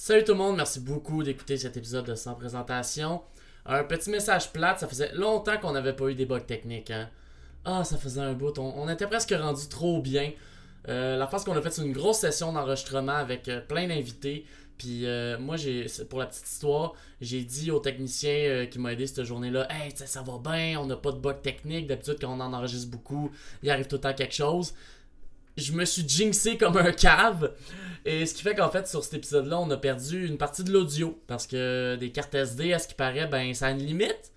Salut tout le monde, merci beaucoup d'écouter cet épisode de Sans Présentation. Un petit message plate, ça faisait longtemps qu'on n'avait pas eu des bugs techniques. Hein? Ah, ça faisait un bout, on, on était presque rendu trop bien. Euh, la phase qu'on a faite, c'est une grosse session d'enregistrement avec euh, plein d'invités. Puis euh, moi, j'ai pour la petite histoire, j'ai dit au technicien euh, qui m'a aidé cette journée-là Hey, ça va bien, on n'a pas de bug technique. D'habitude, quand on en enregistre beaucoup, il arrive tout le temps quelque chose. Je me suis jinxé comme un cave. Et ce qui fait qu'en fait, sur cet épisode-là, on a perdu une partie de l'audio. Parce que des cartes SD, à ce qui paraît, ben, ça a une limite.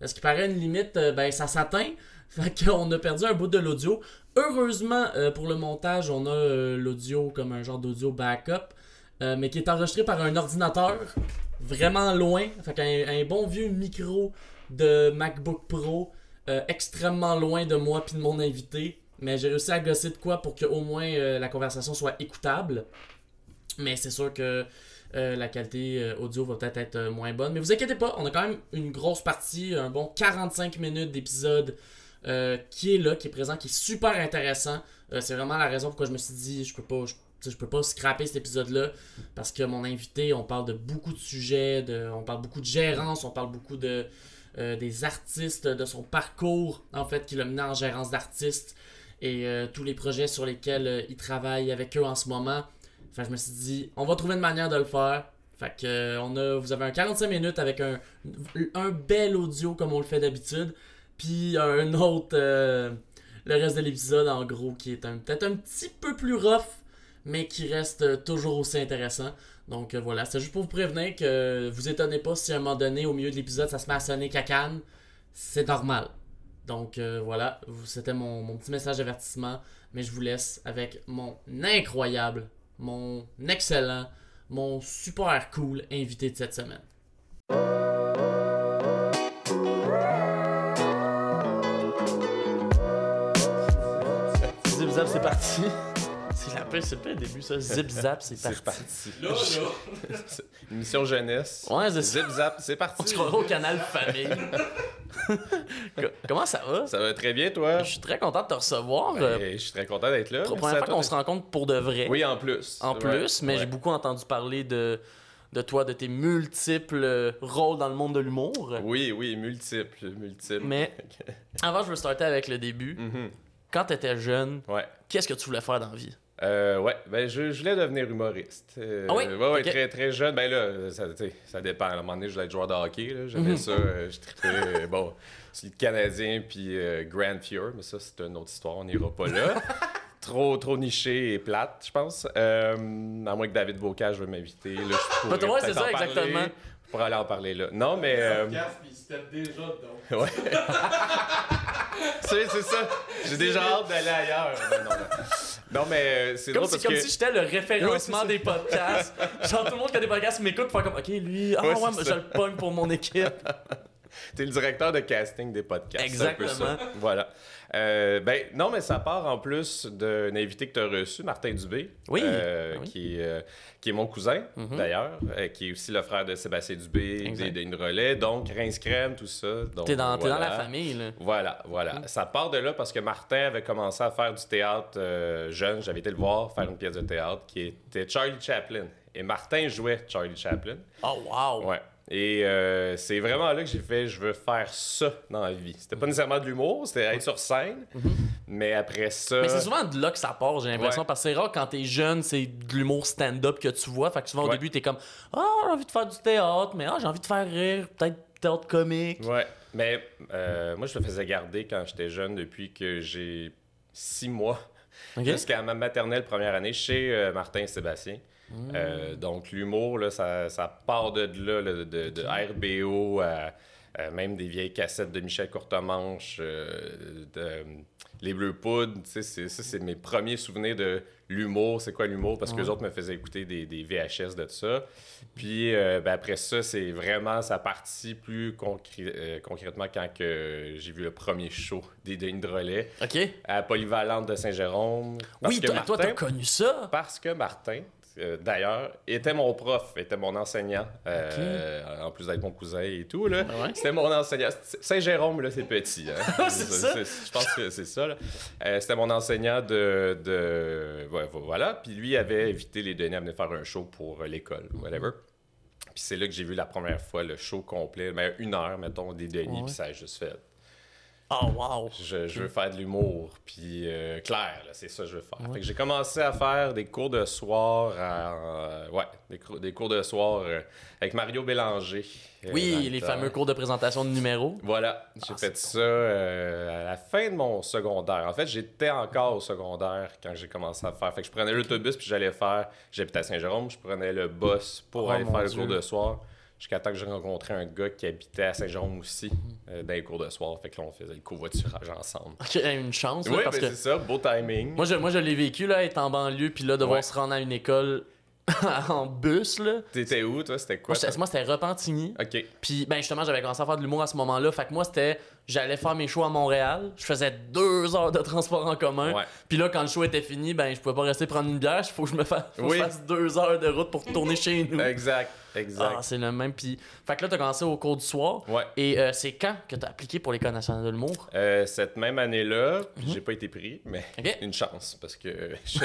À ce qui paraît, une limite, euh, ben, ça s'atteint. Fait qu'on a perdu un bout de l'audio. Heureusement, euh, pour le montage, on a euh, l'audio comme un genre d'audio backup. mais qui est enregistré par un ordinateur vraiment loin. Fait qu'un un bon vieux micro de MacBook Pro extrêmement loin de moi puis de mon invité. Mais j'ai réussi à gosser de quoi pour que au moins euh, la conversation soit écoutable. Mais c'est sûr que euh, la qualité euh, audio va peut-être être moins bonne. Mais vous inquiétez pas, on a quand même une grosse partie, un bon 45 minutes d'épisode qui est là, qui est présent, qui est super intéressant. C'est vraiment la raison pourquoi je me suis dit, je peux pas, je, peux pas scraper cet épisode-là parce que mon invité, on parle de beaucoup de sujets, de, on parle beaucoup de gérance, on parle beaucoup de des artistes, de son parcours en fait qui l'a mené en gérance d'artistes et euh, tous les projets sur lesquels euh, il travaille avec eux en ce moment. Que je me suis dit, on va trouver une manière de le faire. Fait que euh, on a, vous avez un 45 minutes avec un, un bel audio comme on le fait d'habitude. Puis un autre, le reste de l'épisode en gros, qui est peut-être un petit peu plus rough, mais qui reste toujours aussi intéressant. Donc voilà, c'est juste pour vous prévenir que vous étonnez pas si à un moment donné, au milieu de l'épisode, ça se met à sonner cacane. C'est normal. Donc euh, voilà, c'était mon, petit message d'avertissement. Mais je vous laisse avec mon incroyable, mon excellent, mon super cool invité de cette semaine. C'est parti. C'est la c'est pas le début ça. Zip zap, c'est C'est parti. parti. Là, jeunesse. Ouais, c'est ça. Zip zap, c'est On parti. se croirait au canal famille. Co- Comment ça va? Ça va très bien, toi? Je suis très content de te recevoir. euh, Ben, je suis très content d'être là. pour la première fois qu'on se rencontre pour de vrai. Oui, en plus. en plus, mais ouais. j'ai beaucoup entendu parler de, de toi, de tes multiples euh, rôles dans le monde de l'humour. Oui, oui, multiples, multiples. Mais avant, je veux starter avec le début. Mhm. Quand tu étais jeune, Ouais. qu'est-ce que tu voulais faire dans la vie? Euh, ouais, ben je, je voulais devenir humoriste. Euh, Ah oui? Ouais, ouais, très, très jeune. Ben là, ça, dépend. À un moment donné, je voulais être joueur de hockey. là. J'aimais Mhm. ça. euh, je trippais, euh, bon, le Canadien puis euh, Grand Fjord, mais ça, c'est une autre histoire. On n'ira pas là. trop, trop niché et plate, je pense. Euh, à moins que David Bocage veuille m'inviter. Là, je pourrais Bah, ouais, c'est ça, exactement. Pourrais aller en parler là. Non, mais. euh, puis il se tape déjà dedans. Ouais. c'est c'est ça. J'ai déjà hâte d'aller ailleurs. Non, non, non. Non, mais euh, c'est drôle si, parce comme que... si j'étais le référencement c'est des podcasts. Genre, tout le monde qui a des podcasts m'écoute pour faire comme, OK, lui, ah Ouais, ouais, je le pogne pour mon équipe. T'es le directeur de casting des podcasts. c'est un peu Exactement. ça. Voilà. Euh, ben, non, mais ça part en plus d'un invité que tu as reçu, Martin Dubé. Oui. euh, Ah oui. Qui, est, euh, qui est mon cousin, Mhm. d'ailleurs, qui est aussi le frère de Sébastien Dubé, des Relais, donc Rince Crème, tout ça. T'es dans, dans la famille, là. Voilà, voilà. Ça part de là parce que Martin avait commencé à faire du théâtre jeune. J'avais été le voir faire une pièce de théâtre qui était Charlie Chaplin. Et Martin jouait Charlie Chaplin. Oh, wow. Ouais. Et euh, c'est vraiment là que j'ai fait je veux faire ça dans la vie. C'était pas nécessairement de l'humour, c'était être sur scène. Mais après ça. Mais c'est souvent de là que ça part, j'ai l'impression, Ouais. parce que c'est rare quand t'es jeune, c'est de l'humour stand-up que tu vois. Fait que souvent au Ouais. début, t'es comme Ah, j'ai envie de faire du théâtre, mais ah, j'ai envie de faire rire, peut-être théâtre comique. Ouais. Mais euh, moi, je le faisais garder quand j'étais jeune depuis que j'ai six mois. Jusqu'à ma maternelle première année chez euh, Martin et Sébastien. Mmh. Euh, donc, l'humour, là, ça, ça part de là, là, de, de RBO à, à même des vieilles cassettes de Michel Courtemanche, euh, de, Les Bleus Poudres. Ça, c'est mes premiers souvenirs de l'humour. C'est quoi l'humour? Parce que Ouais. les autres me faisaient écouter des, des VHS de ça. Puis euh, ben, après ça, c'est vraiment sa partie plus concré- euh, concrètement quand que j'ai vu le premier show des Denis de relais Ok? à Polyvalente de Saint-Jérôme. Oui, que toi, toi, t'as connu ça? parce que Martin, euh, d'ailleurs, était mon prof, était mon enseignant, euh, en plus d'être mon cousin et tout. Là. Ah ouais? C'était mon enseignant. Saint-Jérôme, là, c'est petit. Hein? C'est ça? Je pense que c'est ça. Euh, C'était mon enseignant de, de... ouais, voilà. Puis lui avait invité les Denis à venir faire un show pour l'école, whatever. Puis c'est là que j'ai vu la première fois le show complet, mais une heure, mettons, des Denis, Ouais. puis ça a juste fait. Oh, wow. Je, je veux faire de l'humour, puis euh, clair, c'est ça que je veux faire. Fait que j'ai commencé à faire des cours de soir, à- euh, ouais, des, des cours de soir euh, avec Mario Bélanger. Oui, le les temps. fameux cours de présentation de numéros. Voilà, j'ai Ah, fait c'est ça à la fin de mon secondaire. En fait, j'étais encore au secondaire quand j'ai commencé à faire. Fait que je prenais l'autobus puis j'allais faire. J'habitais à Saint-Jérôme, je prenais le bus pour Oh, aller faire le cours de soir. Jusqu'à temps que j'ai rencontré un gars qui habitait à Saint-Jérôme aussi, euh, dans les cours de soir. Fait que là, on faisait le covoiturage ensemble. Ok, une chance, là, Oui, parce ben que c'est ça, beau timing. moi je, moi, je l'ai vécu, là, être en banlieue, puis là, devoir Ouais. se rendre à une école en bus, là. T'étais où, toi? C'était quoi? moi, c'était Repentigny. Ok. Puis, ben justement, j'avais commencé à faire de l'humour à ce moment-là. Fait que moi, c'était. J'allais faire mes shows à Montréal. Je faisais deux heures de transport en commun. Ouais. Puis là, quand le show était fini, ben je pouvais pas rester prendre une bière. Il faut que je me fasse, faut que Oui. je fasse deux heures de route pour retourner chez nous. Exact, exact. Ah, c'est le même. Puis, fait que là, t'as commencé au cours du soir. Ouais. Et euh, c'est quand que t'as appliqué pour l'École nationale de l'humour? Euh, cette même année-là, puis Mhm. j'ai pas été pris, mais une chance, parce que je-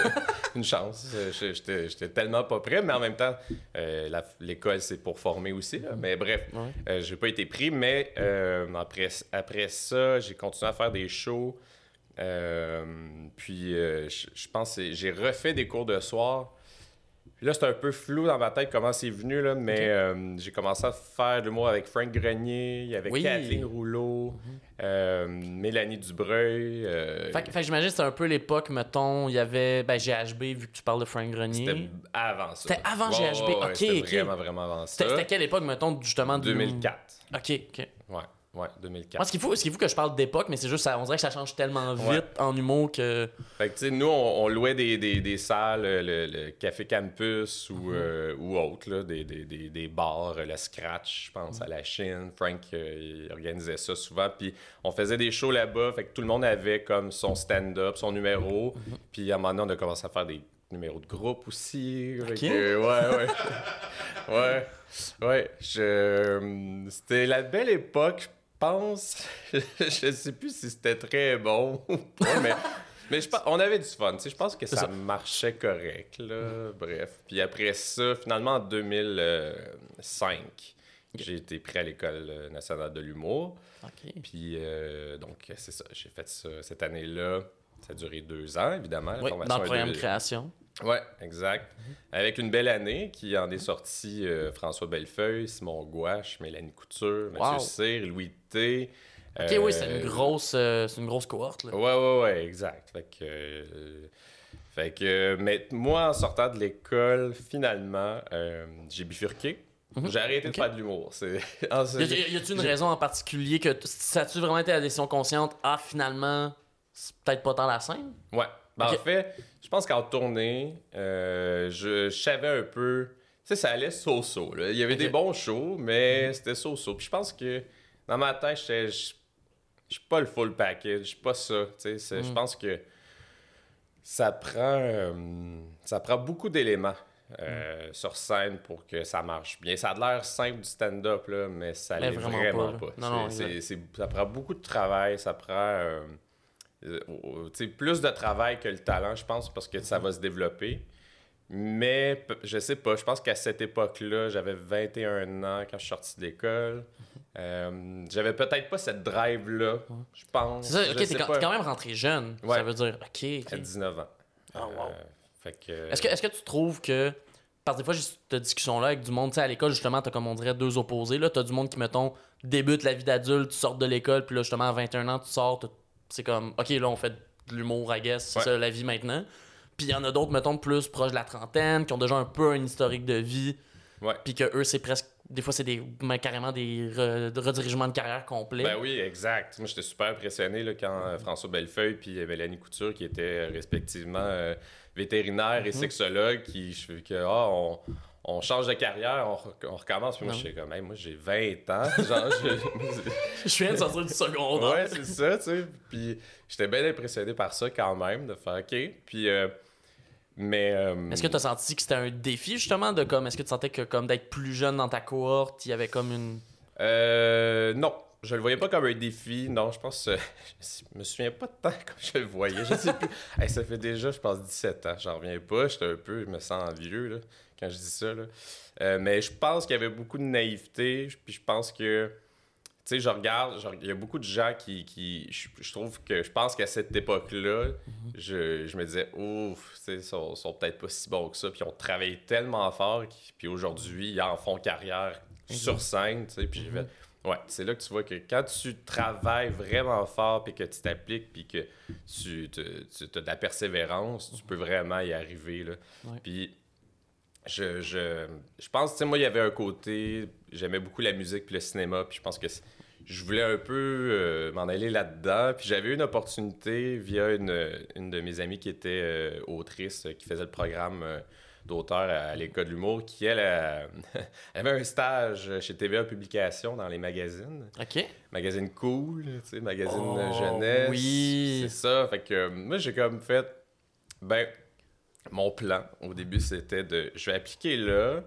une chance. je- J'étais j'étais tellement pas prêt, mais en même temps, euh, l'école c'est pour former aussi. là. Mais bref, Ouais. j'ai pas été pris, mais euh, après, après ça, j'ai continué à faire des shows. Euh, puis euh, je je pense que j'ai refait des cours de soir. Puis là, c'est un peu flou dans ma tête comment c'est venu, là, mais euh, j'ai commencé à faire de l'humour avec Frank Grenier, il y avait Oui. Kathleen Rouleau, euh, Mélanie Dubreuil. Fait, fait j'imagine que c'était un peu l'époque, mettons, il y avait ben, GHB, vu que tu parles de Frank C'était Grenier. avant ça. C'était avant GHB, ok, C'était ok. vraiment, vraiment avant ça. C'était c'était quelle époque, mettons, justement? de- 2004. Ok, ok. Ouais, ouais, 2004. Moi, ce qu'il faut, qu'il faut que je parle d'époque, mais c'est juste, ça, on dirait que ça change tellement vite Ouais. en humour que. Fait que, tu sais, nous, on, on louait des, des, des salles, le, le Café Campus ou, Mhm. euh, ou autres, là, des, des, des, des bars, le Scratch, je pense, à la Chine. Frank, euh, il organisait ça souvent. Puis on faisait des shows là-bas, fait que tout le monde avait comme son stand-up, son numéro. Mhm. Puis à un moment donné, on a commencé à faire des numéros de groupe aussi. Fait Ok. que, ouais, ouais. ouais, ouais. Je... C'était la belle époque, pense. je sais plus si c'était très bon ou pas, mais... Mais je pense, on avait du fun, tu sais, je pense que ça, ça. marchait correct, là, bref. Puis après ça, finalement, en 2005, j'ai été pris à l'École nationale de l'humour. Puis euh, donc, c'est ça, j'ai fait ça cette année-là. Ça a duré deux ans, évidemment. Oui, dans le programme de- création. Ouais, exact. Avec une belle année qui en est sorti euh, François Bellefeuille, Simon Gouache, Mélanie Couture, Mathieu Wow. Cyr, Louis T. Ok, euh, oui, c'est une grosse, euh, c'est une grosse cohorte. Là. Ouais, ouais, ouais, exact. Fait que. fait que. Mais moi, en sortant de l'école, finalement, j'ai bifurqué. Mhm. J'ai arrêté de faire de l'humour. C'est. Ah, Y a-tu une raison en particulier que ça a-tu vraiment été la décision consciente Ah, finalement, c'est peut-être pas tant la scène? Ouais. Ben. En fait, je pense qu'en tournée, euh, je, je savais un peu. Tu sais, ça allait so-so. Il y avait des bons shows, mais c'était so-so. Puis je pense que dans ma tête, je suis pas le full package. Je suis pas ça. Tu sais, Je Mm. pense que ça prend, euh, ça prend beaucoup d'éléments. euh, Mm. sur scène pour que ça marche bien. Ça a l'air simple du stand-up, là, mais ça Mais l'est vraiment vraiment, pas, pas. Non, non, ça prend beaucoup de travail, ça prend euh, plus de travail que le talent, je pense, parce que ça va se développer. Mais je sais pas, je pense qu'à cette époque-là, j'avais 21 ans quand je suis sorti de l'école. Euh, j'avais peut-être pas cette drive-là, je pense. C'est ça, ok, t'es quand, quand même rentré jeune. Ouais. Ça veut dire, ok. ok. À 19 ans. Ah, wow. Euh, fait que... Est-ce que, tu trouves que. Parce que des fois, j'ai cette discussion-là avec du monde, tu sais, à l'école, justement, t'as comme on dirait deux opposés. Là, t'as du monde qui, mettons, débute la vie d'adulte, tu sors de l'école, puis là, justement, à 21 ans, tu sors, c'est comme, ok, là, on fait de l'humour, I guess, c'est Ouais. ça la vie maintenant. Puis il y en a d'autres, mettons, plus proches de la trentaine, qui ont déjà un peu un historique de vie, Ouais. puis que eux, c'est presque. Des fois, c'est des, ben, carrément des re- de redirigements de carrière complets. Ben oui, exact. Moi, j'étais super impressionné là, quand euh, François Bellefeuille puis euh, Mélanie Couture, qui étaient euh, respectivement euh, vétérinaires et Mhm. sexologues, qui je fais que ah, on, on change de carrière, on, on recommence. Puis moi, je suis comme, Hey, moi, j'ai 20 ans. Genre, je- Je viens de sortir du secondaire. ouais, c'est ça, tu sais. Puis j'étais bien impressionné par ça quand même, de faire OK. Puis, euh, Mais. euh, Est-ce que tu as senti que c'était un défi justement de comme est-ce que tu sentais que comme d'être plus jeune dans ta cohorte, il y avait comme une Euh, non, je le voyais pas comme un défi. Non, je pense. euh, je me souviens pas de temps comme je le voyais. Je sais plus. Hey, ça fait déjà, je pense, 17 ans. J'en reviens pas. J'étais un peu. Je me sens vieux là, quand je dis ça. Là. Euh, mais je pense qu'il y avait beaucoup de naïveté. Puis je pense que. Tu sais, je regarde, il y a beaucoup de gens qui. qui je, je trouve que. Je pense qu'à cette époque-là, je, je me disais, ouf, tu sais, ils sont, sont peut-être pas si bons que ça. Puis ils ont travaillé tellement fort. Puis aujourd'hui, ils en font carrière sur scène. Tu sais, puis j'ai fait. Ouais, c'est là que tu vois que quand tu travailles vraiment fort, puis que tu t'appliques, puis que tu, as de la persévérance, tu peux vraiment y arriver. Là. Puis je, je, je pense, tu sais, moi, il y avait un côté, j'aimais beaucoup la musique puis le cinéma, puis je pense que je voulais un peu euh, m'en aller là-dedans. Puis j'avais eu une opportunité via une, une de mes amies qui était euh, autrice, qui faisait le programme euh, d'auteur à, à l'école de l'humour, qui, elle, elle avait un stage chez TVA Publications dans les magazines. OK. Magazine cool, tu sais, magazine Oh, jeunesse. oui. C'est ça. Fait que moi, j'ai comme fait, ben, mon plan au début, c'était de, je vais appliquer là.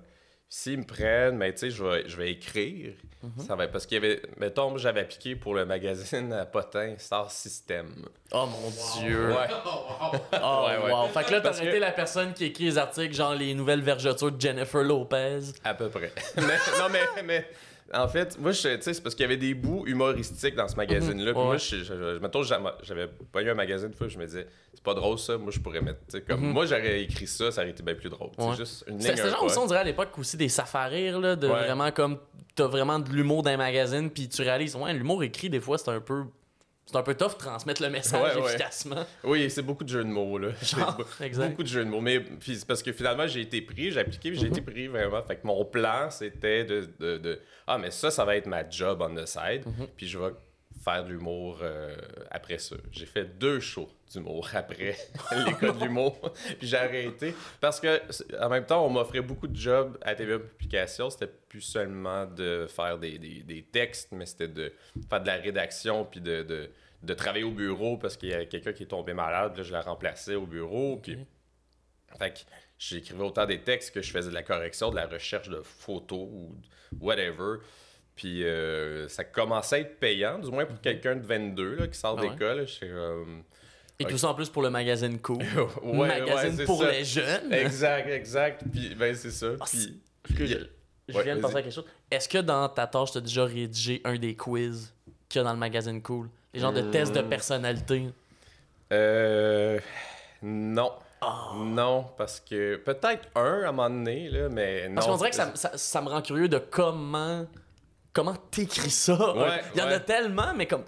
S'ils me prennent, mais tu sais, je vais, je vais écrire. Mhm. Ça va, parce qu'il y avait, mettons, j'avais appliqué pour le magazine à Potin, Star System. Oh mon dieu. Ouais. Oh Ouais, ouais. wow. Fait que là, que- été la personne qui écrit les articles, genre les nouvelles vergetures de Jennifer Lopez. À peu près. mais, non, mais, mais en fait, moi, tu sais, c'est parce qu'il y avait des bouts humoristiques dans ce magazine-là. Puis Ouais. moi, je, je, je- mettons, j'avais pas eu un magazine une fois, je me disais, c'est pas drôle ça, moi, je pourrais mettre. Comme, Moi, j'aurais écrit ça, ça aurait été bien plus drôle. Ouais. C'est juste une ligne. un genre aussi, on dirait à l'époque aussi des safaris, là, de Ouais. vraiment comme. T'as vraiment de l'humour dans les magazines, puis tu réalises, ouais, l'humour écrit, des fois, c'est un peu. C'est un peu tough de transmettre le message Ouais, ouais. efficacement. Oui, c'est beaucoup de jeux de mots, là. Genre, exact. Beaucoup de jeux de mots. Mais puis parce que finalement, j'ai été pris, j'ai appliqué, puis j'ai été pris vraiment. Fait que mon plan, c'était de, de, de- Ah, mais ça, ça va être ma job on the side. Puis je vais faire de l'humour euh, après ça. J'ai fait deux shows d'humour après l'école de l'humour. puis j'ai arrêté. Parce que en même temps, on m'offrait beaucoup de jobs à TVA Publication. C'était plus seulement de faire des, des, des textes, mais c'était de faire de la rédaction, puis de, de, de travailler au bureau parce qu'il y a quelqu'un qui est tombé malade. Là, je la remplaçais au bureau. Puis fait que j'écrivais autant des textes que je faisais de la correction, de la recherche de photos ou whatever. Puis euh, ça commençait à être payant, du moins pour quelqu'un de 22 là, qui sort Ah ouais. d'école. Et tout ça en plus pour le magazine Cool. ouais, magazine ouais, pour ça. les jeunes. Exact, exact. Puis ben c'est ça. Ah, Puis, je, puis- je Ouais, viens de penser à quelque chose. Est-ce que dans ta tâche, tu as déjà rédigé un des quiz qu'il y a dans le magazine Cool? Les genres de tests Hmm. de personnalité? euh, non. Ah. Non, parce que peut-être un à un moment donné, là, mais non. Parce qu'on dirait que ça, ça- ça me rend curieux de comment comment t'écris ça? Ouais, Il y en a tellement, mais comme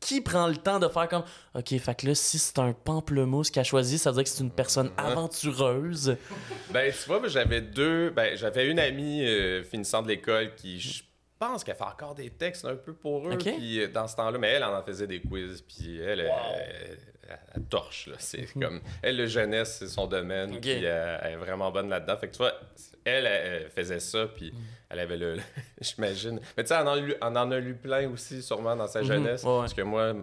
qui prend le temps de faire comme OK, fait que là, si c'est un pamplemousse qui a choisi, ça veut dire que c'est une personne aventureuse. Ben, tu vois, j'avais deux. Ben, j'avais une amie euh, finissant de l'école qui, je pense qu'elle fait encore des textes un peu pour eux. Puis euh, dans ce temps-là, mais elle, en faisait des quiz. Puis elle, elle, elle- elle torche, là. C'est comme. Elle, le jeunesse, c'est son domaine. Puis euh, elle est vraiment bonne là-dedans. Fait que tu vois, elle, elle, elle faisait ça. Puis elle avait le. J'imagine. Mais tu sais, elle en, a lu- elle en a lu plein aussi, sûrement, dans sa Mhm, jeunesse. ouais. Parce que moi.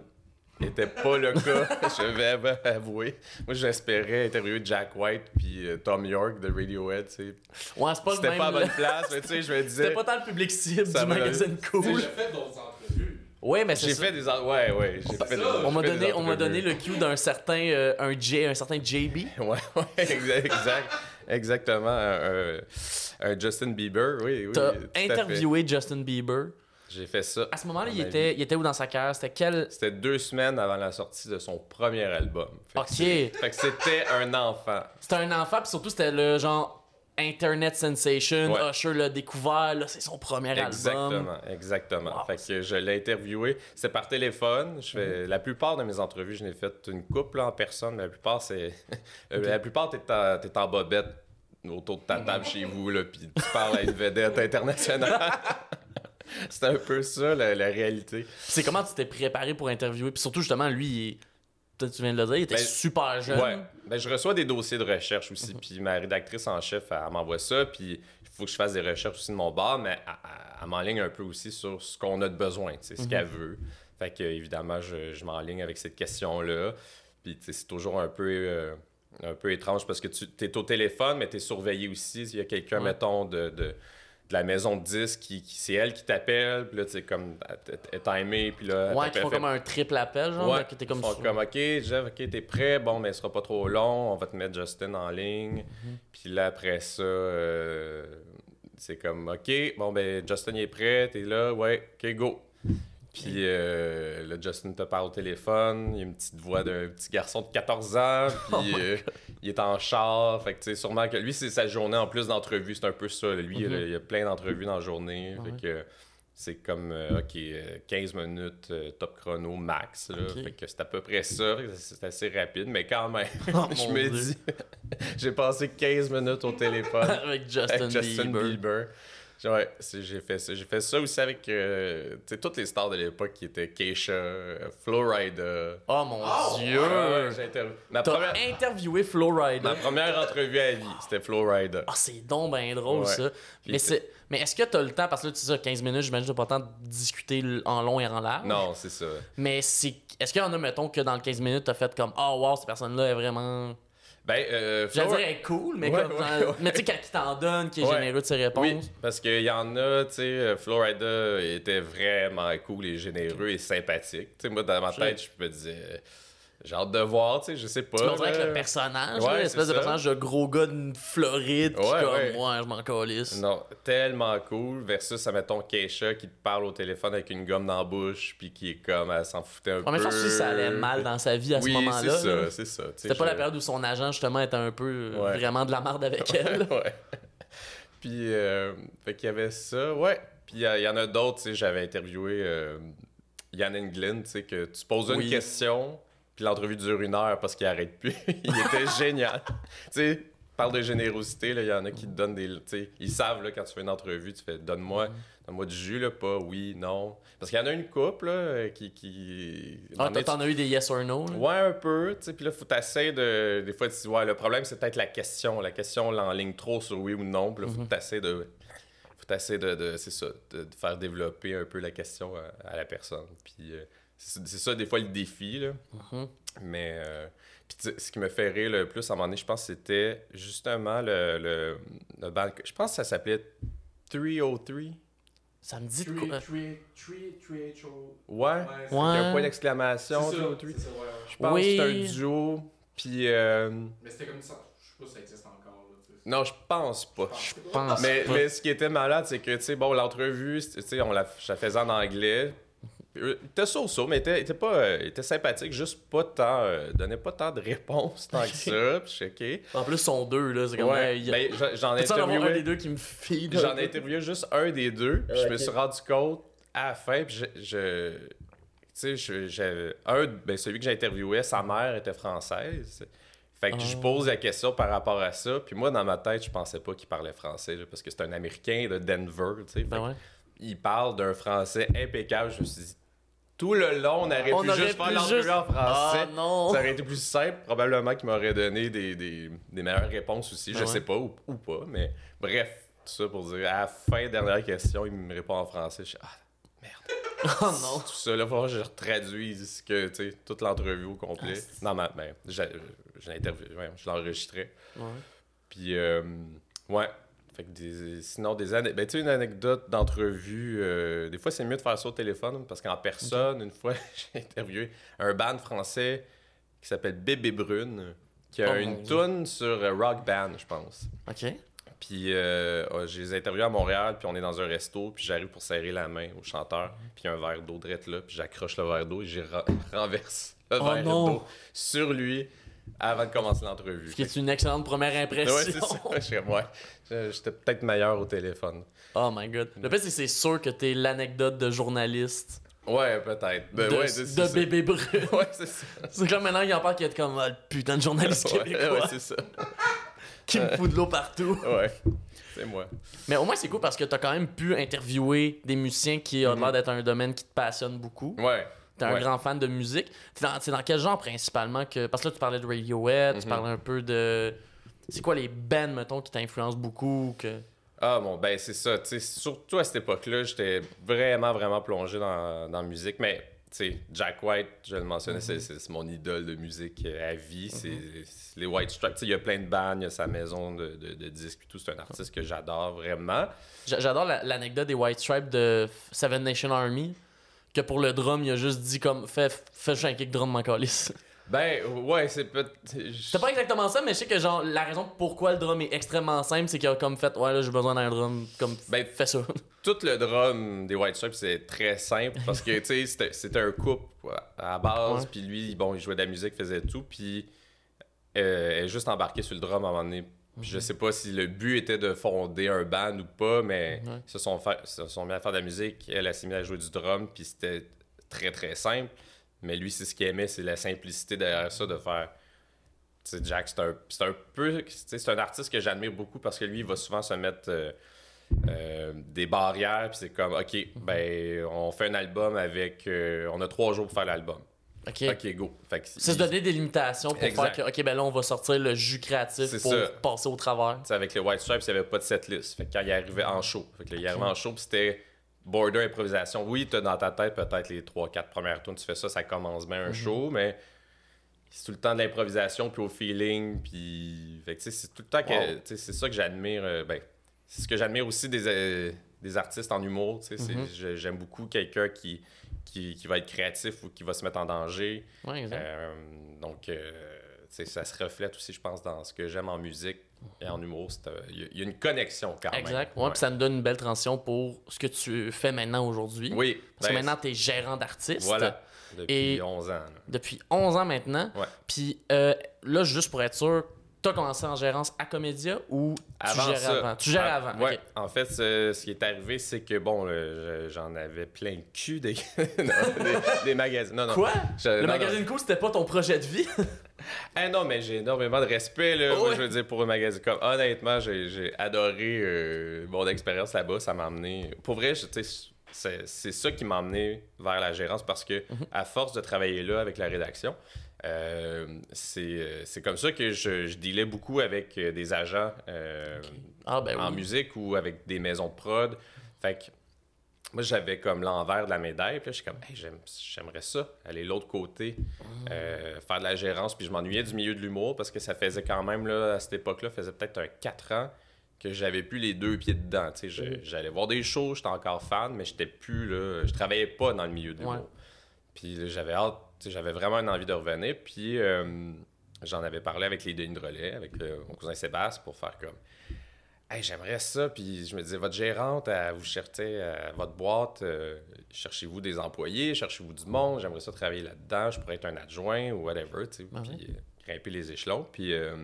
N'était pas le cas, je vais av- avouer. Moi, j'espérais interviewer Jack White puis euh, Tom York de Radiohead, tu sais. Ouais, c'est pas le C'était pas à bonne place, mais tu sais, je me disais. C'était pas tant le public cible du m'a- magazine J'ai Cool. fait d'autres entrevues. Ouais, mais c'est J'ai ça. fait des. Ouais, ouais. J'ai fait des. On m'a j'ai donné, on m'a donné le cue d'un certain euh, un J, un certain JB. Ouais, ouais, exact, exact- exactement. Un, Justin Bieber, oui, oui. T'as interviewé Justin Bieber. J'ai fait ça. À ce moment-là, il était, il était où dans sa carrière? C'était quel C'était deux semaines avant la sortie de son premier album. Fait que Ok. c'est- Fait que c'était un enfant. C'était un enfant, puis surtout c'était le genre Internet sensation. Ouais. Usher l'a découvert, là, c'est son premier album. Exactement, exactement. Wow. Fait que je l'ai interviewé. C'est par téléphone. Je fais... La plupart de mes entrevues, je n'ai fait une couple en personne, mais la plupart, c'est. La plupart, t'es en... t'es en bobette autour de ta table chez vous, là, puis tu parles à une vedette internationale. c'est un peu ça, la, la réalité. C'est comment tu t'es préparé pour interviewer, puis surtout justement lui, il est- toi, tu viens de le dire, il était Ben, super jeune. Ouais. Ben, je reçois des dossiers de recherche aussi, puis ma rédactrice en chef, elle, elle m'envoie ça, puis il faut que je fasse des recherches aussi de mon bar, mais elle, elle- elle m'enligne un peu aussi sur ce qu'on a de besoin, sais, ce qu'elle veut. Fait que, évidemment, je, je m'enligne avec cette question-là. Puis, c'est toujours un peu. euh, un peu étrange parce que tu es au téléphone, mais tu es surveillé aussi. Il y a quelqu'un, Ouais. mettons, de, de, de la maison de disques, qui, qui- c'est elle qui t'appelle, puis là, tu comme, timée, puis là, Ouais, qui font fait- comme un triple appel, genre, Ouais, t'es comme... font sur- comme, OK, Jeff, OK, t'es prêt? Bon, mais ce sera pas trop long. On va te mettre Justin en ligne. Mhm. Puis là, après ça, euh, c'est comme, OK, bon, ben, Justin il est prêt. T'es là, ouais, OK, go. Puis euh, là, Justin te parle au téléphone. Il a une petite voix d'un petit garçon de 14 ans. Oh euh, il est en char. Fait que, tu sais, sûrement que lui, c'est sa journée en plus d'entrevues. C'est un peu ça. Lui, il, il a plein d'entrevues dans la journée. Mhm. Ah Fait que c'est comme, euh, OK, euh, 15 minutes euh, top chrono max. Là. Fait que c'est à peu près ça. C'est assez rapide, mais quand même, Oh, je me dis, j'ai passé 15 minutes au téléphone Avec Justin, avec Justin Bieber. Bieber. Ouais, j'ai fait ça. J'ai fait ça aussi avec euh, sais, toutes les stars de l'époque qui étaient Keisha, Florida. Oh mon dieu! Ouais, j'ai interv- première, interviewé Flowrider. ma première entrevue à vie, c'était Florida. Ah, c'est donc ben drôle, Ouais. ça. Puis Mais, c'est- mais est-ce que t'as le temps, parce que là, tu ça, 15 minutes, j'imagine t'as pas le temps de discuter en long et en large? Non, c'est ça. Mais c'est... est-ce qu'il y en a, mettons, que dans le 15 minutes, t'as fait comme « Oh, wow, cette personne-là est vraiment... Ben, euh, » elle est cool, mais Ouais, comme... ouais, genre- ouais. Mais tu sais, quand il t'en donne, qui est généreux de ses réponses. Oui, parce qu'il y en a, tu sais, euh, Florida était vraiment cool et généreux et sympathique. Tu sais, moi, dans ma tête, je me disais, j'ai hâte de voir, tu sais, je sais pas. On dirait que le personnage, Ouais, l'espèce de personnage de gros gars d'une Floride, qui Ouais, comme moi, je m'en calisse. Non, tellement cool. Versus, mettons, Keisha qui te parle au téléphone avec une gomme dans la bouche, puis qui est comme, elle s'en foutait un En même peu. temps, si ça allait mal dans sa vie à oui, ce moment-là. c'est ça, c'est ça. C'était pas la période où son agent, justement, était un peu euh, vraiment de la merde avec elle. ouais. Puis, euh, fait qu'il y avait ça, ouais. Puis, il y, en a d'autres, tu sais, j'avais interviewé euh, Yann Englund, tu sais, que tu poses Oui. une question, puis l'entrevue dure une heure parce qu'il arrête plus. il était génial. Tu sais, parle de générosité, il y en a qui te donnent des... Ils savent, là, quand tu fais une entrevue, tu fais « donne-moi donne du jus, là, pas oui, non ». Parce qu'il y en a une couple, là, qui... qui... Ah, t'en as eu des yes or no? là? Ouais, un peu, puis là, faut t'essayer de... Des fois, tu dis, ouais, le problème, c'est peut-être la question. La question l'enligne trop sur oui ou non, puis là, faut que t'essayes de... Faut t'essayer de, de- c'est ça, de, de faire développer un peu la question à, à la personne. Puis euh, c'est ça, des fois, le défi, là. Mhm. Mais... euh, ce qui me fait rire le plus, à un moment donné, je pense, c'était justement le... le, le band- Je pense que ça s'appelait 303. Ça me dit quoi? tree, tree, tree, tree. Ouais. Ouais, Il y a un point d'exclamation. 303. ça, ouais. Je pense Oui. que c'est un duo. Puis... euh, Mais c'était comme ça. Je sais pas si ça existe encore. Non, je pense pas. Je Je pense Mais, pas. mais ce qui était malade, c'est que, tu sais, bon, l'entrevue, tu sais, on la, je la faisais en anglais. Il était so-so, mais il était, il était pas, euh, sympathique, juste pas tant, euh, donnait pas tant de réponses tant que ça. Puis En plus, ils sont deux, là. C'est comme. Ouais, ben, j'en- ai avoir un des interviewé, deux qui me feed? j'en ai interviewé juste un des deux. Puis je me suis rendu compte à la fin, puis je, je- tu sais, un, ben, celui que j'ai interviewé, sa mère était française. Fait que je Ah. pose la question par rapport à ça. Puis moi, dans ma tête, je pensais pas qu'il parlait français, là, parce que c'est un Américain de Denver, tu sais. Ben que. Il parle d'un français impeccable. Je me suis dit, tout le long, on aurait On pu aurait juste faire l'entrevue juste- en français. Ah non! Ça aurait été plus simple. Probablement qu'il m'aurait donné des, des, des meilleures réponses aussi. Ah je ouais. sais pas ou, ou pas, mais bref, tout ça pour dire, à la fin, dernière question, il me répond en français. Je suis, ah, Oh non! tout ça, là, il que je retraduise ce que, tu sais, toute l'entrevue au complet. Ah, non, mais je ouais, je l'enregistrais. Ouais. Puis, euh, ouais. Fait que des, sinon, des anecdotes. Ben, tu sais, une anecdote d'entrevue, euh, des fois, c'est mieux de faire ça au téléphone parce qu'en personne, une fois, j'ai interviewé un band français qui s'appelle Bébé Brune, qui a Oh une toune sur euh, Rock Band, je pense. Ok. Puis, euh, oh, je les interviewés à Montréal, puis on est dans un resto, puis j'arrive pour serrer la main au chanteur, puis il y a un verre d'eau drette là, puis j'accroche le verre d'eau et j'ai renverse le Oh verre d'eau sur lui avant de commencer l'entrevue. Ce qui est une excellente première impression. Ouais, c'est ça. Je serais- ouais. J'étais peut-être meilleur au téléphone. oh my god. Le pire, c'est que c'est sûr que t'es l'anecdote de journaliste Ouais, peut-être. Ben de, ouais, bébé brun. Ouais, c'est ça. c'est comme maintenant, il en parle qui est comme ah, le putain de journaliste Ouais, québécois ouais, c'est ça. qui me fout de l'eau partout. Ouais. C'est moi. Mais au moins, c'est cool parce que t'as quand même pu interviewer des musiciens qui ont Mhm. l'air d'être un domaine qui te passionne beaucoup. Ouais. T'es un Ouais. grand fan de musique. T'es dans, c'est dans quel genre principalement que. Parce que là, tu parlais de Radiohead, tu Mhm. parlais un peu de. C'est quoi les bands, mettons, qui t'influencent beaucoup que... Ah bon, ben c'est ça. Tu surtout à cette époque-là, j'étais vraiment, vraiment plongé dans, dans la musique. Mais sais, Jack White, je le mentionnais, c'est- c'est c'est mon idole de musique euh, à vie. C'est c'est les White Stripes. Tu sais, Il y a plein de bandes, il y a sa maison de, de, de disques et tout. C'est un artiste que j'adore vraiment. J'a- J'adore la- l'anecdote des White Stripes de Seven Nation Army. Que pour le drum, il a juste dit comme fais, fais juste un kick drum, mon calice. Ben, ouais, c'est peut C'est pas exactement ça, mais je sais que genre la raison pourquoi le drum est extrêmement simple, c'est qu'il a comme fait ouais là j'ai besoin d'un drum, comme Ben, fais ça. Tout le drum des White Stripes, c'est très simple parce que, tu sais, c'était- un couple à la base, puis lui, bon, il jouait de la musique, faisait tout, puis euh, elle est juste embarqué sur le drum à un moment donné. Puis je sais pas si le but était de fonder un band ou pas, mais ils se sont, fait- se sont mis à faire de la musique, elle a s'est mise à jouer du drum, puis c'était très très simple. Mais lui, c'est ce qu'il aimait, c'est la simplicité derrière ça, de faire. Tu sais, Jack, c'est un, c'est un peu. C'est un artiste que j'admire beaucoup parce que lui, il va souvent se mettre euh, euh, des barrières, puis c'est comme, OK, ben, on fait un album avec. euh, on a trois jours pour faire l'album. Ok. OK, go. Fait que C'est se donner des limitations pour Exact. faire que ok ben là on va sortir le jus créatif C'est pour ça. passer au travers. Tu sais, avec les White Stripes, il n'y avait pas de setlist. Fait que quand il arrivait en show, fait que là, il arrivait en show, puis c'était border improvisation. Oui, tu as dans ta tête peut-être les 3-4 premières tunes, tu fais ça, ça commence bien un show, mais c'est tout le temps de l'improvisation, puis au feeling, puis. Fait que tu sais, c'est tout le temps que. Wow. tu sais, C'est ça que j'admire. euh, ben, c'est ce que j'admire aussi des, euh, des artistes en humour. tu sais, c'est- j'ai- J'aime beaucoup quelqu'un qui, qui, qui va être créatif ou qui va se mettre en danger. Ouais, exact. Euh, donc, euh, ça se reflète aussi, je pense, dans ce que j'aime en musique et en humour. c'est, euh, Il y, a- il une connexion quand même. Exact. Ouais, puis ça nous donne une belle transition pour ce que tu fais maintenant aujourd'hui. Oui. Parce que ben, maintenant, tu es gérant d'artiste. Voilà. Depuis Et- 11 ans. là. Depuis 11 ans maintenant. Puis euh, là, juste pour être sûr, tu as commencé en gérance à Comédia ou tu Avant gères ça, avant? Tu gères ah, avant. Ouais. En fait, ce, ce qui est arrivé, c'est que, bon, j'en avais plein le cul des, non, des, des magazines. Non, non. Quoi? Je- Le non, magazine Cool, c'était pas ton projet de vie? Ah non, mais j'ai énormément de respect, là. Oh Moi, ouais. je veux dire, pour un magazine. Comme, honnêtement, j'ai adoré euh, mon expérience là-bas. Ça m'a amené. Pour vrai, je- tu c'est ça qui m'a amené vers la gérance parce que, Mhm. à force de travailler là avec la rédaction, euh, c'est euh, c'est comme ça que je, je dealais beaucoup avec euh, des agents euh, Ah, ben en oui. musique ou avec des maisons de prod. Fait que moi, j'avais comme l'envers de la médaille. Puis là, je suis comme, Hey, j'aimerais ça, aller de l'autre côté, euh, faire de la gérance. Puis je m'ennuyais du milieu de l'humour parce que ça faisait quand même, là, à cette époque-là, faisait peut-être un 4 ans que j'avais plus les deux pieds dedans. Tu sais, je- J'allais voir des shows, j'étais encore fan, mais j'étais plus là. Je travaillais pas dans le milieu de l'humour. Ouais. Puis j'avais hâte, j'avais vraiment une envie de revenir. Puis euh, j'en avais parlé avec les Denis de Relais, avec euh, mon cousin Sébastien, pour faire comme Hey, j'aimerais ça. Puis je me disais, votre gérante, elle vous cherchez à votre boîte, euh, cherchez-vous des employés, cherchez-vous du monde, j'aimerais ça travailler là-dedans, je pourrais être un adjoint ou whatever, tu sais, Ah puis euh, grimper les échelons. Puis, euh,